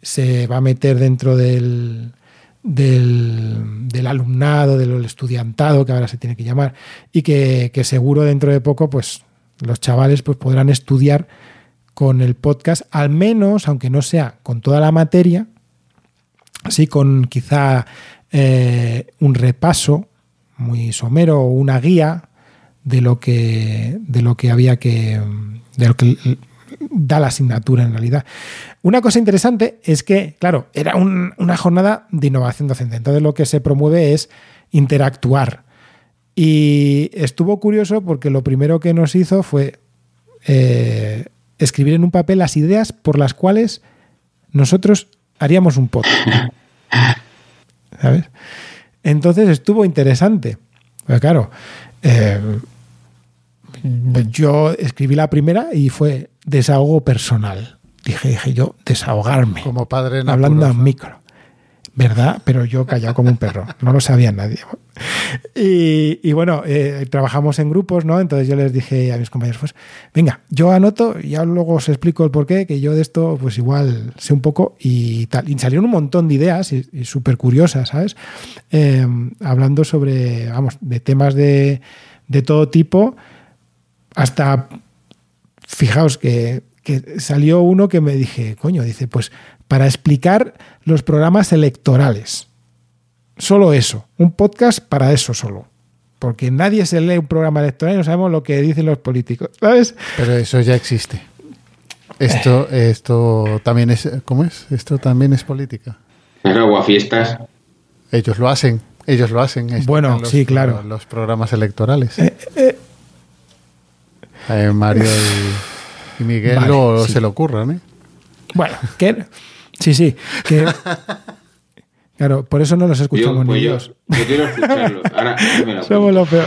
Speaker 2: se va a meter dentro del, del, alumnado, del estudiantado, que ahora se tiene que llamar, y que, seguro dentro de poco, pues los chavales pues, podrán estudiar con el podcast, al menos, aunque no sea con toda la materia, así con quizá eh, un repaso muy somero o una guía de lo que, de lo que había que, de lo que da la asignatura en realidad. Una cosa interesante es que, claro, era un, una jornada de innovación docente, entonces lo que se promueve es interactuar. Y estuvo curioso porque lo primero que nos hizo fue eh, escribir en un papel las ideas por las cuales nosotros haríamos un podcast. ¿Sabes? Entonces estuvo interesante. Pero claro, eh, yo escribí la primera y fue desahogo personal. Dije, dije yo, desahogarme.
Speaker 3: Como padre
Speaker 2: Hablando al micro. ¿Verdad? Pero yo callado como un perro, no lo sabía nadie. Y, bueno, eh, trabajamos en grupos, ¿no? Entonces yo les dije a mis compañeros, pues venga, yo anoto, ya luego os explico el porqué, que yo de esto pues igual sé un poco y tal. Y salieron un montón de ideas y, y súper curiosas, ¿sabes? Eh, hablando sobre, vamos, de temas de, de todo tipo, hasta, fijaos que, que salió uno que me dije, coño, dice, pues para explicar los programas electorales. Solo eso, un podcast para eso solo. Porque nadie se lee un programa electoral y no sabemos lo que dicen los políticos, ¿sabes?
Speaker 3: Pero eso ya existe. Esto, esto también es, ¿cómo es? Esto también es política.
Speaker 4: Claro, aguafiestas.
Speaker 3: Ellos lo hacen, ellos lo hacen. Esto
Speaker 2: Bueno,
Speaker 3: los,
Speaker 2: sí, claro.
Speaker 3: Los programas electorales.
Speaker 2: Eh, eh,
Speaker 3: Eh, Mario y, y Miguel
Speaker 2: Vale,
Speaker 3: lo,
Speaker 2: sí.
Speaker 3: se le ocurran, ¿eh?
Speaker 2: bueno, que sí, sí, que claro, por eso no los escuchamos
Speaker 4: Yo, pues
Speaker 2: ni
Speaker 4: yo,
Speaker 2: Dios.
Speaker 4: yo quiero escucharlo. Ahora, me lo
Speaker 2: Somos lo peor.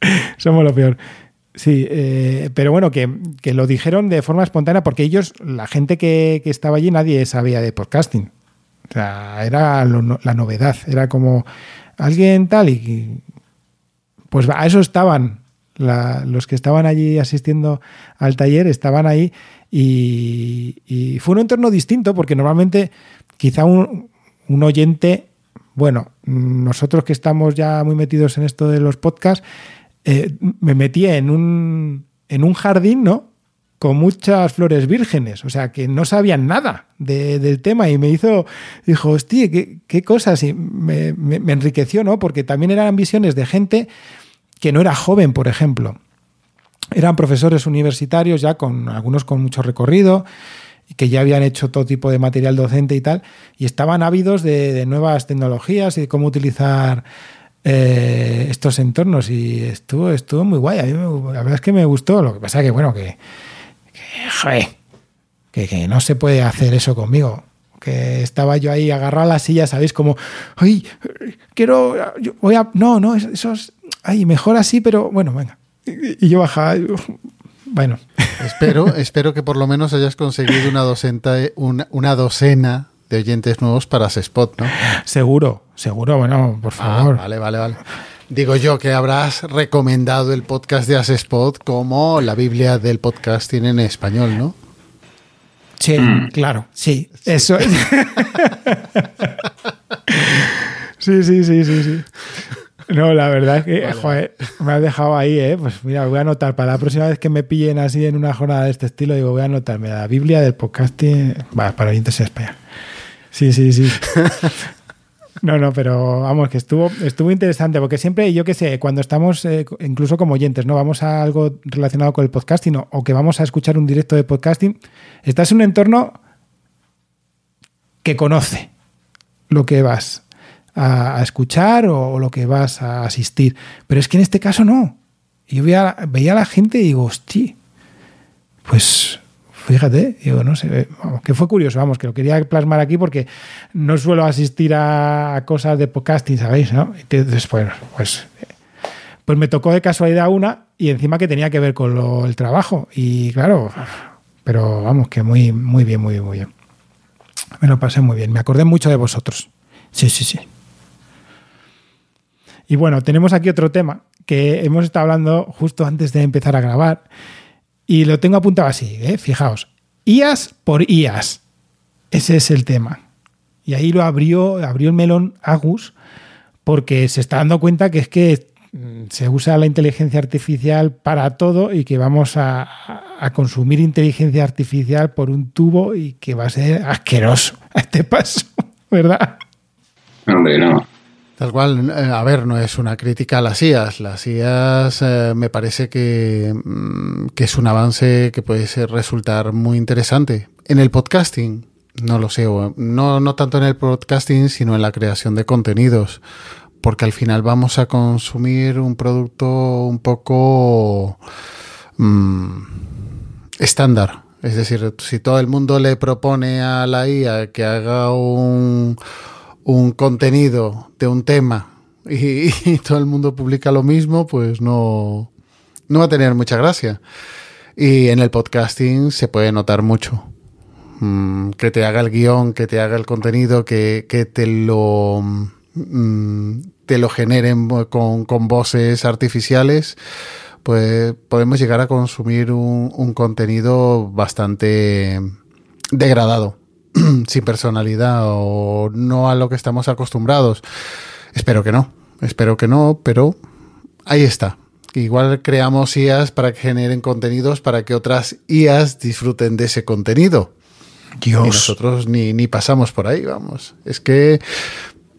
Speaker 2: Somos lo peor. Sí, eh, pero bueno, que, que, lo dijeron de forma espontánea porque ellos, la gente que, que estaba allí, nadie sabía de podcasting. O sea, era lo, la novedad. Era como alguien tal y pues a eso estaban. La, los que estaban allí asistiendo al taller estaban ahí y, fue un entorno distinto porque normalmente quizá un, oyente, bueno, nosotros que estamos ya muy metidos en esto de los podcasts, eh, me metí en un, en un jardín, ¿no? Con muchas flores vírgenes, o sea, que no sabían nada de, del tema y me hizo, dijo, hostia, qué, cosas, y me, me, enriqueció, ¿no? Porque también eran visiones de gente que no era joven, por ejemplo. Eran profesores universitarios ya con algunos con mucho recorrido que ya habían hecho todo tipo de material docente y tal, y estaban ávidos de, nuevas tecnologías y de cómo utilizar eh, estos entornos y estuvo, estuvo muy guay. A mí me, la verdad es que me gustó. Lo que pasa que, bueno, que, que, que no se puede hacer eso conmigo. Que estaba yo ahí agarrado a la silla, ¿sabéis? Como, ay, quiero, yo voy a, no, no, eso es, ay, mejor así, pero bueno, venga. Y, yo bajaba, y, bueno.
Speaker 3: Espero, espero que por lo menos hayas conseguido una, docenta, una, una docena de oyentes nuevos para Spot, ¿no?
Speaker 2: Seguro, seguro, bueno, por favor.
Speaker 3: Ah, vale, vale, vale. Digo yo que habrás recomendado el podcast de Asespot como la Biblia del podcasting en español, ¿no?
Speaker 2: Sí,
Speaker 4: Mm.
Speaker 2: claro, sí, eso es. sí, sí, sí, sí, sí. No, la verdad es que, joder, me has dejado ahí, ¿eh? Pues mira, voy a anotar para la próxima vez que me pillen así en una jornada de este estilo, digo, voy a anotarme la Biblia del podcasting va, para oyentes en España. Sí, sí, sí. No, no, pero vamos, que estuvo, estuvo interesante, porque siempre, yo qué sé, cuando estamos, eh, incluso como oyentes, ¿no? Vamos a algo relacionado con el podcasting o, o que vamos a escuchar un directo de podcasting, estás en un entorno que conoce lo que vas a, escuchar o, lo que vas a asistir. Pero es que en este caso no. Yo veía, veía a la gente y digo, hostia, pues fíjate, digo, no sé, vamos, que fue curioso, vamos, que lo quería plasmar aquí porque no suelo asistir a cosas de podcasting, ¿sabéis? ¿no? Entonces, pues, pues, pues me tocó de casualidad una y encima que tenía que ver con lo- el trabajo. Y claro, pero vamos, que muy, muy bien, muy bien, muy bien. Me lo pasé muy bien, me acordé mucho de vosotros. Sí, sí, sí. Y bueno, tenemos aquí otro tema que hemos estado hablando justo antes de empezar a grabar y lo tengo apuntado así, ¿eh? fijaos. IAS por IAS. Ese es el tema. Y ahí lo abrió, abrió el melón Agus porque se está dando cuenta que es que mm, se usa la inteligencia artificial para todo y que vamos a, a consumir inteligencia artificial por un tubo y que va a ser asqueroso a este paso, ¿verdad?
Speaker 4: Hombre, no.
Speaker 3: Tal cual, eh, a ver, no es una crítica a las IAS. Las IAS eh, me parece que, mm, que es un avance que puede resultar muy interesante. En el podcasting, no lo sé, no, no tanto en el podcasting, sino en la creación de contenidos. Porque al final vamos a consumir un producto un poco mm, estándar. Es decir, si todo el mundo le propone a la IA que haga un, un contenido de un tema y, todo el mundo publica lo mismo, pues no, no va a tener mucha gracia. Y en el podcasting se puede notar mucho. Mm, que te haga el guion, que te haga el contenido, que, que te lo mm, te lo generen con, con voces artificiales, pues podemos llegar a consumir un contenido bastante degradado, sin personalidad o no a lo que estamos acostumbrados. Espero que no, espero que no, pero ahí está. Igual creamos IAs para que generen contenidos para que otras IAs disfruten de ese contenido. Y nosotros ni, ni pasamos por ahí, vamos. Es que.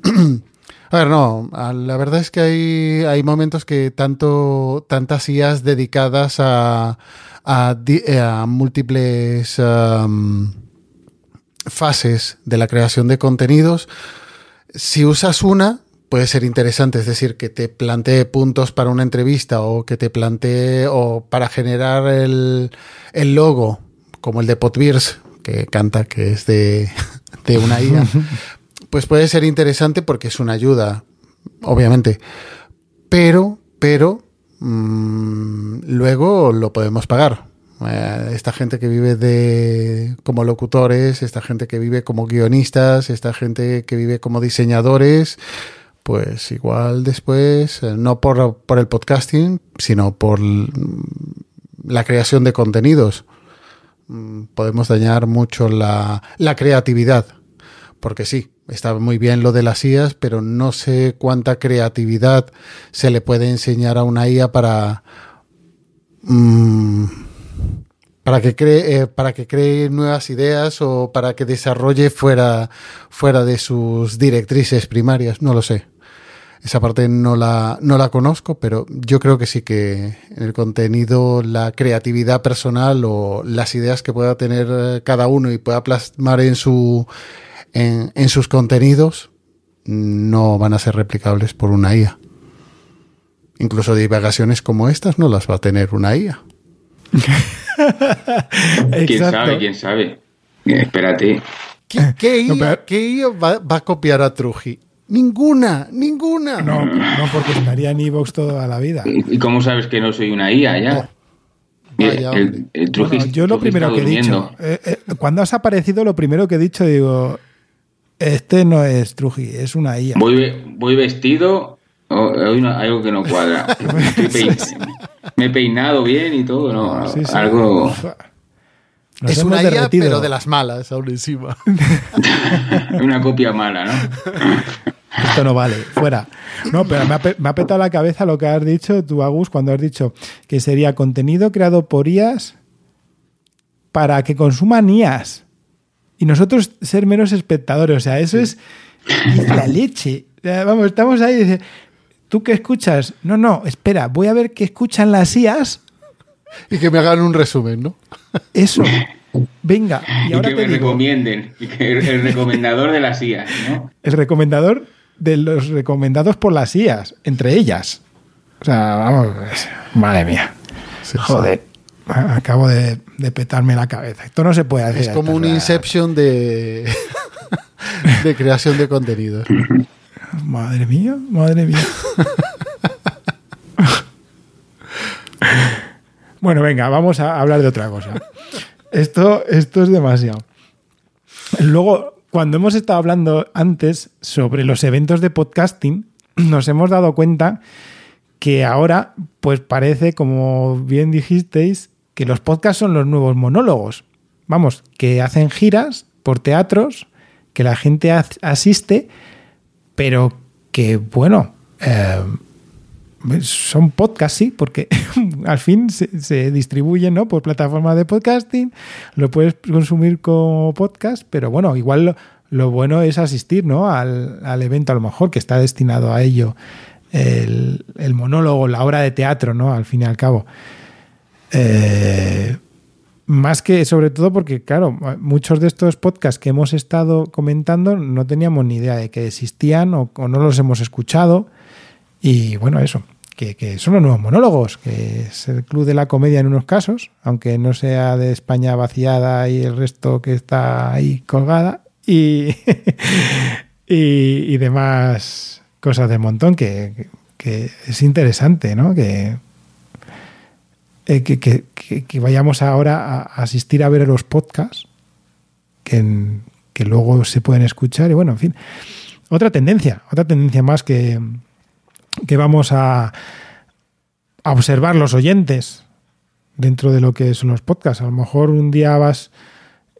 Speaker 3: A ver, no. La verdad es que hay, hay momentos que tanto, tantas IAs dedicadas a, a, múltiples fases de la creación de contenidos. Si usas una, puede ser interesante, es decir, que te plantee puntos para una entrevista o que te plantee o para generar el, el logo, como el de Potbeers, que canta que es de, de una IA, pues puede ser interesante porque es una ayuda, obviamente. Pero, pero, mm, luego lo podemos pagar. Eh, esta gente que vive de como locutores, esta gente que vive como guionistas, esta gente que vive como diseñadores, pues igual después, eh, no por, por el podcasting, sino por l- la creación de contenidos, mm, podemos dañar mucho la, la creatividad. Porque sí, está muy bien lo de las IAs, pero no sé cuánta creatividad se le puede enseñar a una IA para, mm, para que cree, eh, para que cree nuevas ideas o para que desarrolle fuera, fuera de sus directrices primarias. No lo sé. Esa parte no la, no la conozco, pero yo creo que sí que el contenido la creatividad personal o las ideas que pueda tener eh, cada uno y pueda plasmar en, su, en, en sus contenidos no van a ser replicables por una IA. Incluso divagaciones como estas no las va a tener una IA.
Speaker 4: ¿Quién sabe? ¿Quién sabe? Espérate.
Speaker 3: ¿Qué, qué
Speaker 2: No,
Speaker 3: IA,
Speaker 2: pero-
Speaker 3: qué IA va, va a copiar a Truji? Ninguna, ninguna.
Speaker 2: No, no, porque estaría en Evox toda la vida.
Speaker 4: ¿Y cómo sabes que no soy una IA ya?
Speaker 3: Vaya,
Speaker 4: el,
Speaker 3: hombre.
Speaker 4: el Trujillo-
Speaker 2: Bueno, yo lo primero que he dicho, eh, eh, cuando has aparecido, lo primero que he dicho, digo, este no es Truji, es una IA.
Speaker 4: Voy, voy vestido, o- hay una- algo que no cuadra. Estoy pein- me he peinado bien y todo, ¿no?
Speaker 2: Sí, sí.
Speaker 4: Algo.
Speaker 2: Nos
Speaker 3: es una IA, pero de las malas, aún encima.
Speaker 4: Una copia mala, ¿no?
Speaker 2: Esto no vale, fuera. No, pero me ha, pe- me ha petado la cabeza lo que has dicho tú, Agus, cuando has dicho que sería contenido creado por IAS para que consuman IAS. Y nosotros ser menos espectadores. O sea, eso es, es la leche. Vamos, estamos ahí y dice, ¿tú qué escuchas? No, no, espera, voy a ver qué escuchan las IAS.
Speaker 3: Y que me hagan un resumen, ¿no?
Speaker 2: Eso. Venga, y
Speaker 4: que
Speaker 2: te
Speaker 4: me
Speaker 2: digo,
Speaker 4: recomienden. Y que el, recomendador de las IAS, ¿no?
Speaker 2: el recomendador de los recomendados por las IAS, entre ellas. O sea, vamos, madre mía.
Speaker 3: Sí,
Speaker 2: Joder, acabo de, de petarme la cabeza. Esto no se puede hacer.
Speaker 3: Es como un Inception de, de creación de contenido.
Speaker 2: Madre mía, madre mía. bueno, venga, vamos a hablar de otra cosa. Esto, esto es demasiado. Luego, cuando hemos estado hablando antes sobre los eventos de podcasting, nos hemos dado cuenta que ahora, pues parece, como bien dijisteis, que los podcasts son los nuevos monólogos. Vamos, que hacen giras por teatros, que la gente as- asiste, pero que, bueno, eh, son podcasts, sí, porque al fin se, distribuyen ¿no? por plataformas de podcasting, lo puedes consumir como podcast, pero bueno, igual lo, lo bueno es asistir ¿no? al, al evento, a lo mejor, que está destinado a ello, el, el monólogo, la obra de teatro, ¿no? Al fin y al cabo. Eh, más que, sobre todo porque, claro, muchos de estos podcasts que hemos estado comentando no teníamos ni idea de que existían o, o no los hemos escuchado. Y bueno, eso, que, que son los nuevos monólogos, que es el club de la comedia en unos casos, aunque no sea de España vaciada y el resto que está ahí colgada. Y, y, y demás cosas de montón que, que- que es interesante, ¿no? Que, eh, que, que- que- vayamos ahora a asistir a ver los podcasts que, en- que luego se pueden escuchar y bueno, en fin. Otra tendencia, otra tendencia más que, que vamos a, a observar los oyentes dentro de lo que son los podcasts. A lo mejor un día vas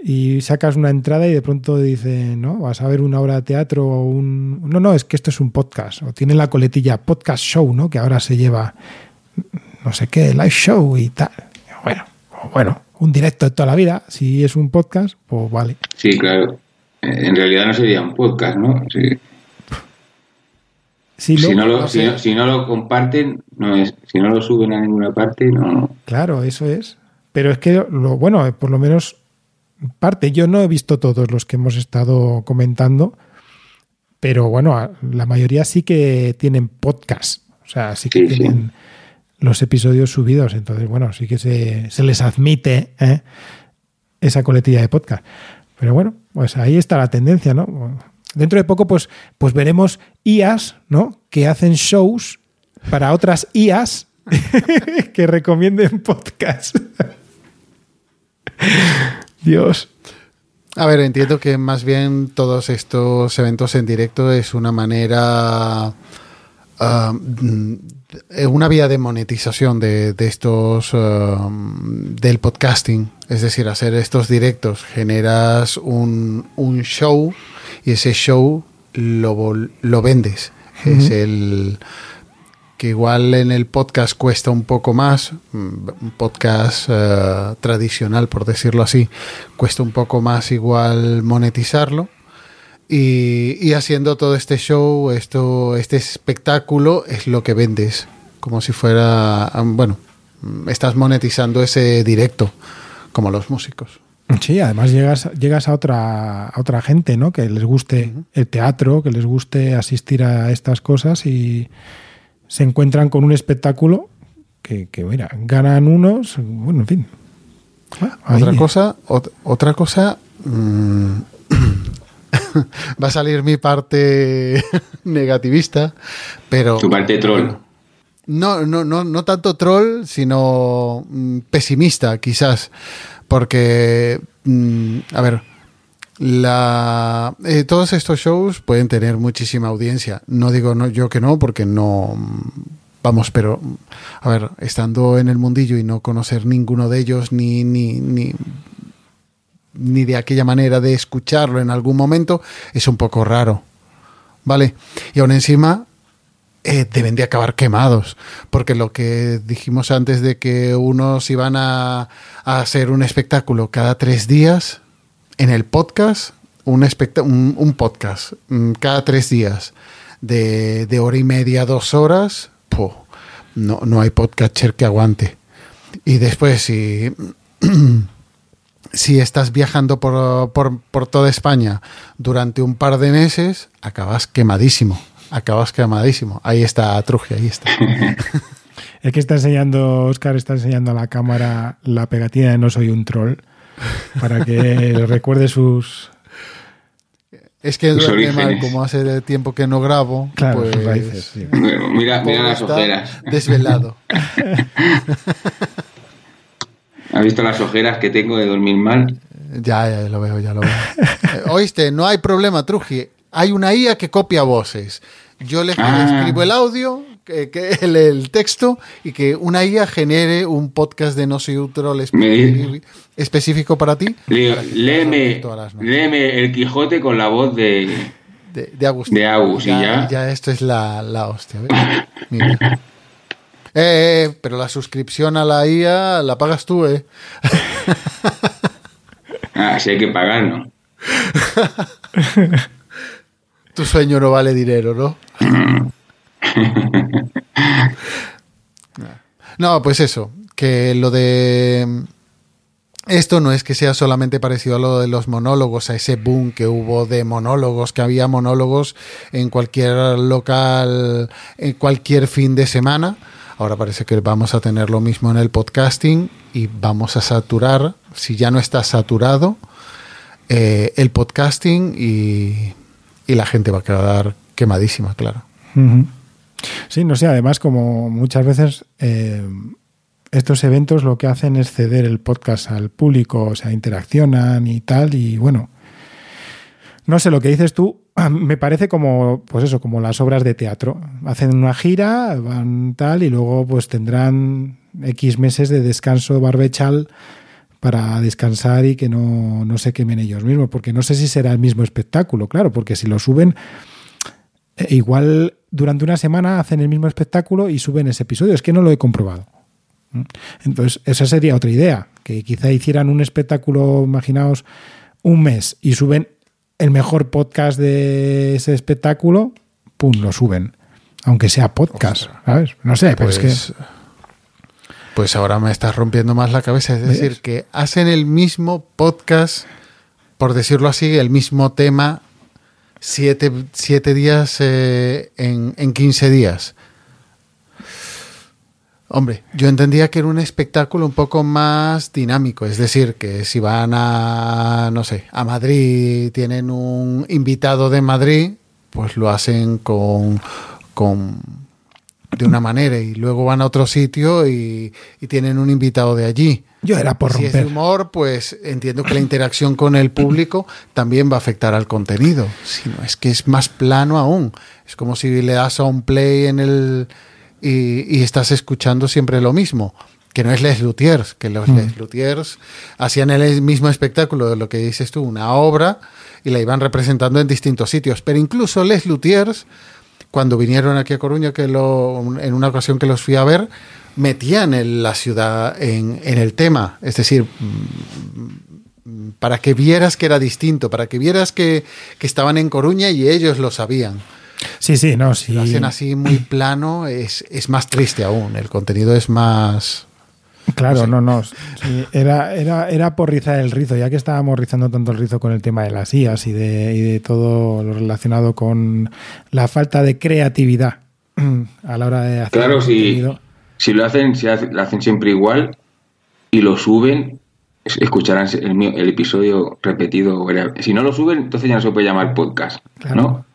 Speaker 2: y sacas una entrada y de pronto dice, ¿no? Vas a ver una obra de teatro o un... No, no, es que esto es un podcast. O tiene la coletilla podcast show, ¿no? Que ahora se lleva no sé qué, live show y tal. Bueno, bueno, un directo de toda la vida. Si es un podcast, pues vale.
Speaker 4: Sí, claro. Eh, En realidad no sería un podcast, ¿no? Sí.
Speaker 2: Si,
Speaker 4: Si,
Speaker 2: no-
Speaker 4: lo, si, no, si no lo comparten, no es, si no lo suben a ninguna parte, no.
Speaker 2: Claro, eso es. Pero es que lo bueno, eh, por lo menos parte, yo no he visto todos los que hemos estado comentando, pero bueno, la mayoría sí que tienen podcast. O sea, sí que
Speaker 4: Sí, sí.
Speaker 2: Los episodios subidos. Entonces, bueno, sí que se, se les admite ¿eh? esa coletilla de podcast. Pero bueno, pues ahí está la tendencia, ¿no? Dentro de poco, pues, pues veremos IAs, ¿no? Que hacen shows para otras IAs que recomienden podcast. Dios.
Speaker 3: A ver, entiendo que más bien todos estos eventos en directo es una manera, ah, una vía de monetización de, de estos, ah, del podcasting. Es decir, hacer estos directos generas un, un show y ese show lo, lo vendes. Es el que igual en el podcast cuesta un poco más, mm, un podcast eh, tradicional, por decirlo así, cuesta un poco más igual monetizarlo. Y, y haciendo todo este show, esto, este espectáculo es lo que vendes, como si fuera, bueno, estás monetizando ese directo, como los músicos.
Speaker 2: Sí, además llegas, llegas a otra, a otra gente, ¿no? Que les guste el teatro, que les guste asistir a estas cosas y se encuentran con un espectáculo que, que mira, ganan unos, bueno, en fin.
Speaker 3: Otra cosa, ot- otra cosa, mm, va a salir mi parte negativista, pero
Speaker 4: Tu parte troll.
Speaker 3: no, no, no, no tanto troll, sino mm, pesimista, quizás. Porque, mm, a ver, la, eh, todos estos shows pueden tener muchísima audiencia. No digo no, yo que no, porque no. mm, Vamos, pero, a ver, estando en el mundillo y no conocer ninguno de ellos, ni, ni, ni ni de aquella manera de escucharlo en algún momento, es un poco raro. ¿Vale? Y aún encima eh, deben de acabar quemados, porque lo que dijimos antes de que unos iban a, hacer un espectáculo cada tres días, en el podcast, un, podcast mm, cada tres días de, hora y media, dos horas, no, no hay podcaster que aguante. Y después, si, si estás viajando por, por, por toda España durante un par de meses, acabas quemadísimo. Acabas quemadísimo. Ahí está Truje, ahí está.
Speaker 2: Es que está enseñando, Oscar está enseñando a la cámara la pegatina de No soy un troll para que recuerde sus,
Speaker 3: Es que duerme mal, como hace tiempo que no grabo,
Speaker 2: claro,
Speaker 3: pues
Speaker 2: sus raíces. sí.
Speaker 4: Mira, mira las
Speaker 3: está
Speaker 4: ojeras.
Speaker 3: Desvelado.
Speaker 4: ¿Has visto las ojeras que tengo de dormir mal?
Speaker 3: Ya, ya lo veo, ya lo veo. Oíste, no hay problema, Truji. Hay una IA que copia voces. Yo le
Speaker 4: Ah.
Speaker 3: escribo el audio, que, que el, el texto, y que una IA genere un podcast de No Soy un Troll espe- específico para ti.
Speaker 4: Digo,
Speaker 3: para
Speaker 4: léeme, léeme el Quijote con la voz de...
Speaker 3: De, de Agustín.
Speaker 4: De Agus, y ya.
Speaker 3: Ya esto es la, la hostia. Mira. Eh, eh, pero la suscripción a la IA la pagas tú, ¿eh?
Speaker 4: Ah, si hay que pagar, ¿no?
Speaker 3: Tu sueño no vale dinero, ¿no? No, pues eso, que lo de... Esto no es que sea solamente parecido a lo de los monólogos, a ese boom que hubo de monólogos, que había monólogos en cualquier local, en cualquier fin de semana. Ahora parece que vamos a tener lo mismo en el podcasting y vamos a saturar, si ya no está saturado, eh, el podcasting y, y la gente va a quedar quemadísima, claro.
Speaker 2: Sí, no sé, además como muchas veces eh, estos eventos lo que hacen es ceder el podcast al público, o sea, interaccionan y tal, y bueno, no sé, lo que dices tú me parece como, pues eso, como las obras de teatro. Hacen una gira, van tal, y luego pues tendrán X meses de descanso barbechal para descansar y que no, no se quemen ellos mismos, porque no sé si será el mismo espectáculo, claro, porque si lo suben, eh, igual durante una semana hacen el mismo espectáculo y suben ese episodio. Es que no lo he comprobado. ¿Mm? Entonces, esa sería otra idea, que quizá hicieran un espectáculo, imaginaos, un mes y suben el mejor podcast de ese espectáculo, pum, lo suben. Aunque sea podcast, ¿sabes? No sé, pero es
Speaker 3: Pues,
Speaker 2: que...
Speaker 3: pues ahora me estás rompiendo más la cabeza. Es
Speaker 2: ¿Ves?
Speaker 3: decir, que hacen el mismo podcast, por decirlo así, el mismo tema, siete, siete días eh, en, en 15 días. Hombre, yo entendía que era un espectáculo un poco más dinámico, es decir, que si van a, no sé, a Madrid, tienen un invitado de Madrid, pues lo hacen con, con de una manera y luego van a otro sitio y, y tienen un invitado de allí.
Speaker 2: Yo era por
Speaker 3: si es de
Speaker 2: romper.
Speaker 3: humor, pues entiendo que la interacción con el público también va a afectar al contenido. Si no, es que es más plano aún. Es como si le das a un play en el y, y estás escuchando siempre lo mismo. Que no es Les Luthiers, que los Les Luthiers hacían el mismo espectáculo de lo que dices tú, una obra, y la iban representando en distintos sitios. Pero incluso Les Luthiers, cuando vinieron aquí a Coruña, que lo, en una ocasión que los fui a ver, metían en la ciudad en, en el tema. Es decir, mm, para que vieras que era distinto, para que vieras que, que estaban en Coruña y ellos lo sabían.
Speaker 2: Sí, sí, no, sí.
Speaker 3: Si lo hacen así muy plano, es, es más triste aún. El contenido es más.
Speaker 2: Claro, no, no. sí, era, era, era por rizar el rizo, ya que estábamos rizando tanto el rizo con el tema de las IAS y de, y de todo lo relacionado con la falta de creatividad a la hora de hacer
Speaker 4: Claro, si,
Speaker 2: contenido.
Speaker 4: si lo hacen, si hace- lo hacen siempre igual y lo suben, es- escucharán el, el episodio repetido. Si no lo suben, entonces ya no se puede llamar podcast,
Speaker 2: Claro.
Speaker 4: ¿no?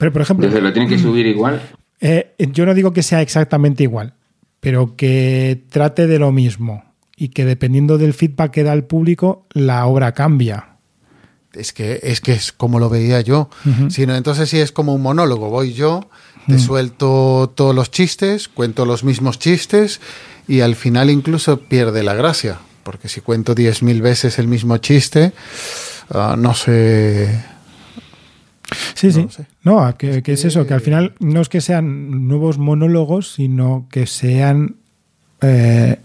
Speaker 2: Pero, por ejemplo,
Speaker 4: Entonces lo tienen que subir igual.
Speaker 2: eh, yo no digo que sea exactamente igual, pero que trate de lo mismo y que dependiendo del feedback que da el público, la obra cambia.
Speaker 3: Es que, es que es como lo veía yo. Sino entonces sí es como un monólogo. Voy yo, te suelto todos los chistes, cuento los mismos chistes y al final incluso pierde la gracia. porque si cuento 10.000 veces el mismo chiste, ah, no sé.
Speaker 2: Sí,
Speaker 3: No
Speaker 2: sí. No, que, que es eso, que al final no es que sean nuevos monólogos, sino que sean eh,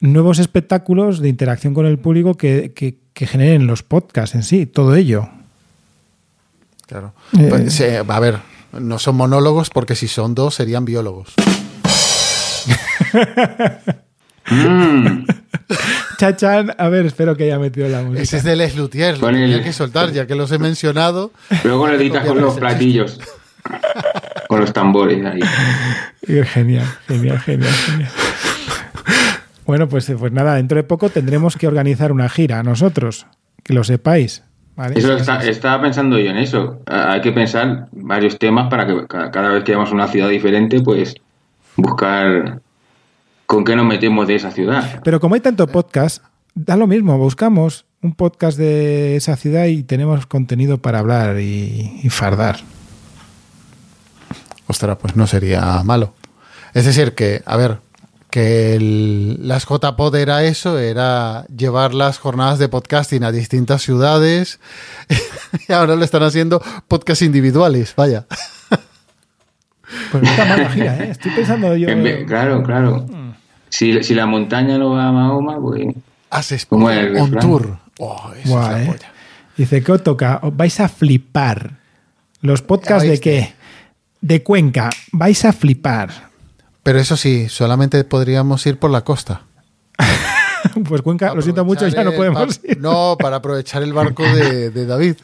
Speaker 2: nuevos espectáculos de interacción con el público que, que- generen los podcasts en sí, todo ello.
Speaker 3: Claro.
Speaker 2: Eh.
Speaker 3: Pues, sí, a ver, no son monólogos porque si son dos serían biólogos.
Speaker 4: Mm,
Speaker 2: Chachan, a ver, espero que haya metido la música.
Speaker 3: Ese es de Les Luthiers, lo
Speaker 4: Con
Speaker 3: tenía
Speaker 4: el-
Speaker 3: que soltar, ya que los he mencionado.
Speaker 4: luego lo editas con los platillos. Con los tambores ahí.
Speaker 2: Genial, genial, genial, genial. Bueno, pues, pues nada, dentro de poco tendremos que organizar una gira nosotros, que lo sepáis. ¿vale?
Speaker 4: Eso está- estaba pensando yo en eso. Ah, Hay que pensar varios temas para que ca- cada vez que vayamos a una ciudad diferente, pues buscar con qué nos metemos de esa ciudad.
Speaker 2: Pero como hay tanto podcast, da lo mismo, buscamos un podcast de esa ciudad y tenemos contenido para hablar y, y fardar.
Speaker 3: Ostras, pues no sería malo. Es decir, que, a ver, que el- las JPod era eso, era llevar las jornadas de podcasting a distintas ciudades y ahora lo están haciendo podcast individuales, vaya.
Speaker 2: Pues no está mal la gira, ¿eh? Estoy pensando yo.
Speaker 4: En vez- claro, claro. Si, si la montaña no va a Mahoma, pues
Speaker 3: Haces
Speaker 4: Como el
Speaker 3: on
Speaker 4: refrán.
Speaker 3: tour. Oh, eso
Speaker 2: Guau,
Speaker 3: es la
Speaker 2: ¿eh?
Speaker 3: polla.
Speaker 2: Dice, ¿qué os toca? Os vais a flipar. ¿Los podcasts de qué? De Cuenca. Vais a flipar.
Speaker 3: Pero eso sí, solamente podríamos ir por la costa.
Speaker 2: Pues Cuenca, lo siento mucho, ya no podemos
Speaker 3: pa-
Speaker 2: ir.
Speaker 3: No, para aprovechar el barco de, de David.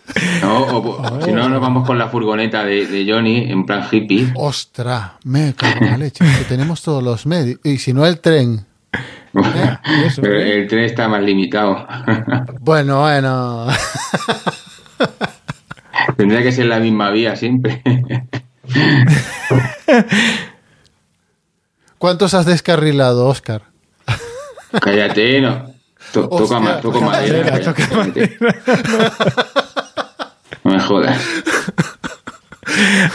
Speaker 4: no, o- si no nos vamos con la furgoneta de, de Johnny en plan hippie.
Speaker 3: Ostra, me cago en la leche. Que tenemos todos los medios. Y si no, el tren.
Speaker 2: eso,
Speaker 4: Pero
Speaker 2: ¿eh?
Speaker 4: el tren está más limitado.
Speaker 3: Bueno, bueno.
Speaker 4: Tendría que ser la misma vía siempre.
Speaker 3: ¿Cuántos has descarrilado, Oscar?
Speaker 4: Cállate, no. To- toca
Speaker 3: Hostia,
Speaker 4: ma- toco
Speaker 3: toca
Speaker 4: madera. No me jodas.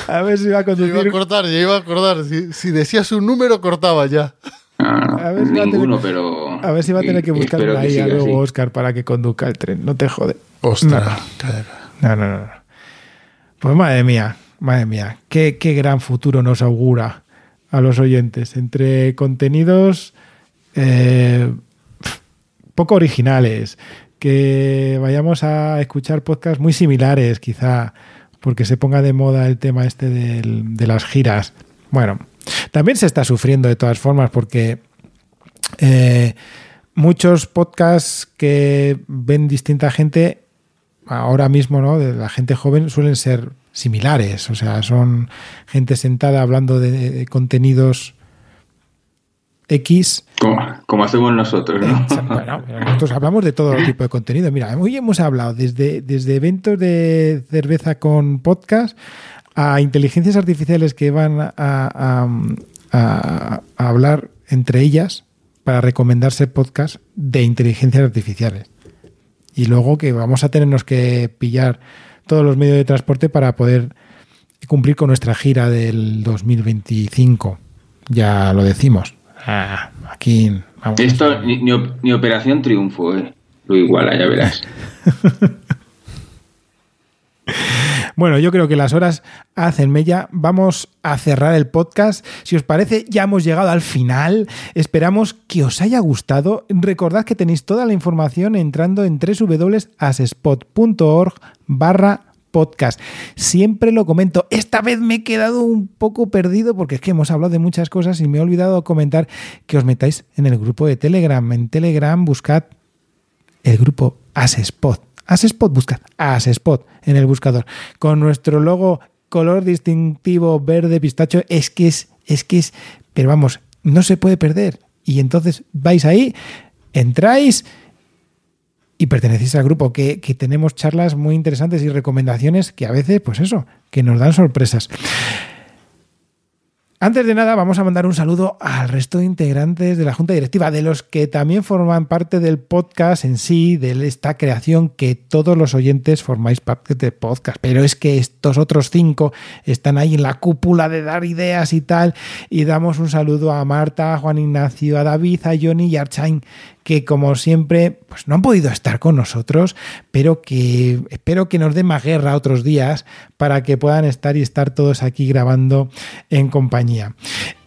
Speaker 2: A ver si va a
Speaker 3: Yo iba a
Speaker 2: conducir.
Speaker 3: cortar, yo iba a cortar. Si, si decías un número, cortaba ya.
Speaker 4: No, no,
Speaker 2: A ver si va a
Speaker 4: ninguno,
Speaker 2: tener-
Speaker 4: pero.
Speaker 2: A ver si va a tener que
Speaker 4: y-
Speaker 2: buscar una
Speaker 4: que
Speaker 2: IA luego,
Speaker 4: así.
Speaker 2: Oscar, para que conduzca el tren. No te jode.
Speaker 3: Ostras.
Speaker 2: No, no, no. no. Pues madre mía, madre mía. Qué, qué gran futuro nos augura a los oyentes. Entre contenidos eh, poco originales, que vayamos a escuchar podcasts muy similares, quizá, porque se ponga de moda el tema este de las giras. Bueno, también se está sufriendo de todas formas, porque eh, muchos podcasts que ven distinta gente ahora mismo, ¿no? De la gente joven suelen ser similares, o sea, son gente sentada hablando de contenidos X.
Speaker 4: Como, como hacemos nosotros, ¿no?
Speaker 2: Bueno, nosotros hablamos de todo tipo de contenido. Mira, hoy hemos hablado desde, desde eventos de cerveza con podcast a inteligencias artificiales que van a, a- a- a hablar entre ellas para recomendarse podcasts de inteligencias artificiales. Y luego que vamos a tenernos que pillar todos los medios de transporte para poder cumplir con nuestra gira del 2025. Ya lo decimos. Ah, aquí vamos.
Speaker 4: Esto ni, ni op- ni Operación Triunfo, ¿eh? Lo iguala, ya verás.
Speaker 2: Bueno, yo creo que las horas hacen mella. Vamos a cerrar el podcast. Si os parece, ya hemos llegado al final. Esperamos que os haya gustado. Recordad que tenéis toda la información entrando en www.asespot.org barra podcast. Siempre lo comento. Esta vez me he quedado un poco perdido porque es que hemos hablado de muchas cosas y me he olvidado comentar que os metáis en el grupo de Telegram. En Telegram buscad el grupo Asespot. Asespot, buscad Asespot en el buscador. Con nuestro logo color distintivo verde pistacho, es que es, es que es, pero vamos, no se puede perder. Y entonces vais ahí, entráis y pertenecéis al grupo, que, que tenemos charlas muy interesantes y recomendaciones que a veces, pues eso, que nos dan sorpresas. Antes de nada, vamos a mandar un saludo al resto de integrantes de la Junta Directiva, de los que también forman parte del podcast en sí, de esta creación que todos los oyentes formáis parte del podcast. Pero es que estos otros cinco están ahí en la cúpula de dar ideas y tal. Y damos un saludo a Marta, a Juan Ignacio, a David, a Johnny y a Archain, que como siempre pues no han podido estar con nosotros, pero que espero que nos dé más guerra otros días para que puedan estar y estar todos aquí grabando en compañía.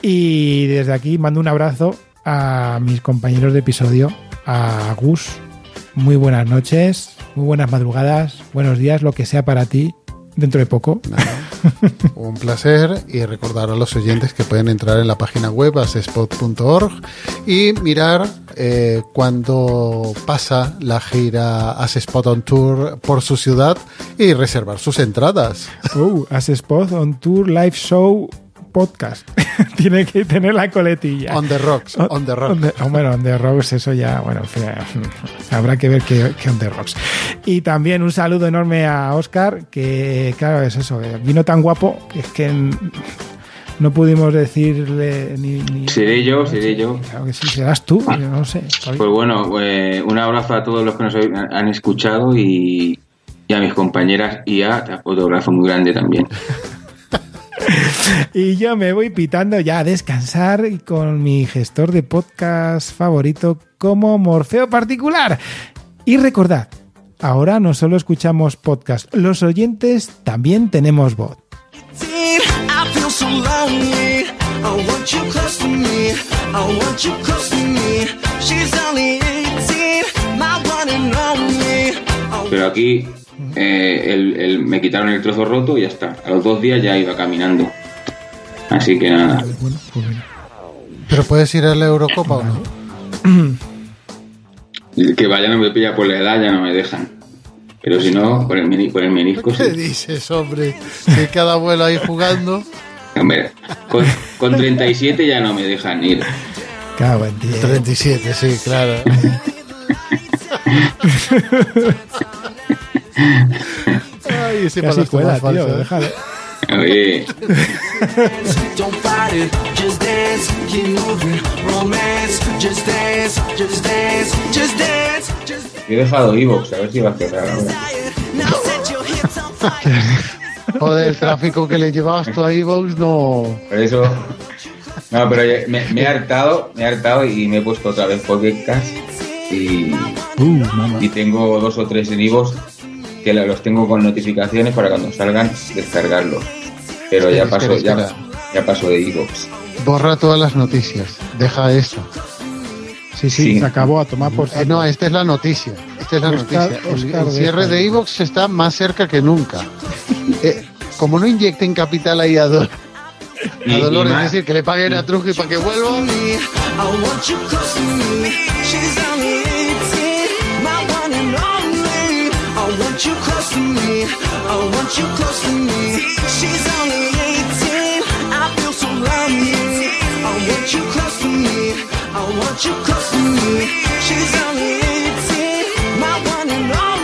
Speaker 2: Y desde aquí mando un abrazo a mis compañeros de episodio, a Gus. Muy buenas noches, muy buenas madrugadas, buenos días, lo que sea para ti dentro de poco.
Speaker 3: Un placer y recordar a los oyentes que pueden entrar en la página web asespot.org y mirar eh, cuando pasa la gira Asespot on Tour por su ciudad y reservar sus entradas.
Speaker 2: Uh, Asespot on Tour Live Show podcast. Tiene que tener la coletilla.
Speaker 3: On the rocks, on the rocks.
Speaker 2: On the- oh, bueno, on the rocks, eso ya, bueno, en fin, habrá que ver qué, qué on the rocks. Y también un saludo enorme a Oscar, que claro, es eso, eh, vino tan guapo que es que no pudimos decirle ni... ni-
Speaker 4: Seré yo, seré yo.
Speaker 2: Claro que sí, serás tú, yo no sé.
Speaker 4: Pues bueno, eh, un abrazo a todos los que nos han escuchado y, y a mis compañeras y a otro abrazo muy grande también.
Speaker 2: Y yo me voy pitando ya a descansar y con mi gestor de podcast favorito como Morfeo Particular. Y recordad, ahora no solo escuchamos podcast, los oyentes también tenemos voz.
Speaker 8: I feel so lonely. I want you close to me. I want you close to me. She's only 18, my one and only. I
Speaker 4: Pero aquí eh, el- el- me quitaron el trozo roto y ya está. A los dos días ya iba caminando. Así que nada.
Speaker 2: Bueno, pues.
Speaker 3: ¿Pero puedes ir a la Eurocopa o no?
Speaker 4: Que vaya no me pilla por la edad, ya no me dejan. Pero si no, por el, meni- por el menisco
Speaker 3: ¿Qué
Speaker 4: sí.
Speaker 3: dices, hombre? Si cada abuelo ahí jugando.
Speaker 4: Hombre, con, con 37 ya no me dejan ir.
Speaker 2: Cago en diez.
Speaker 3: 37, sí, claro. Ay, ese
Speaker 2: Casi
Speaker 3: palazo
Speaker 2: cuela,
Speaker 3: más
Speaker 2: tío,
Speaker 3: falso, ¿eh?
Speaker 2: déjalo.
Speaker 4: Oye,
Speaker 8: don't fight it. Just dance, keep moving. Romance, just dance, just dance, just dance, just
Speaker 4: he dejado Evox, a ver si va a cerrar ahora.
Speaker 3: Joder, el tráfico que le llevabas tú a Evox no.
Speaker 4: Por eso. No, pero me, me he hartado, me he hartado y me he puesto otra vez podcast y,
Speaker 2: Uh,
Speaker 4: y tengo dos o tres en Evox que los tengo con notificaciones para cuando salgan descargarlos. Pero ya paso,
Speaker 3: espera,
Speaker 4: ya,
Speaker 3: espera.
Speaker 4: ya paso de Evox.
Speaker 3: Borra todas las noticias. Deja eso.
Speaker 2: Sí, sí,
Speaker 4: Sí.
Speaker 2: se acabó a tomar por
Speaker 3: Eh, no, esta es la noticia. Esta es la
Speaker 2: Oscar-
Speaker 3: noticia. El,
Speaker 2: Oscar,
Speaker 3: el cierre de Evox está más cerca que nunca. Eh, como no inyecten capital ahí a, Do- a Dolores, es decir, que le paguen a Trujillo para que vuelva.
Speaker 8: Want you close to me. I want you close to me. She's only 18, I feel so lonely. I want you close to me. I want you close to me. She's only 18, my one and only.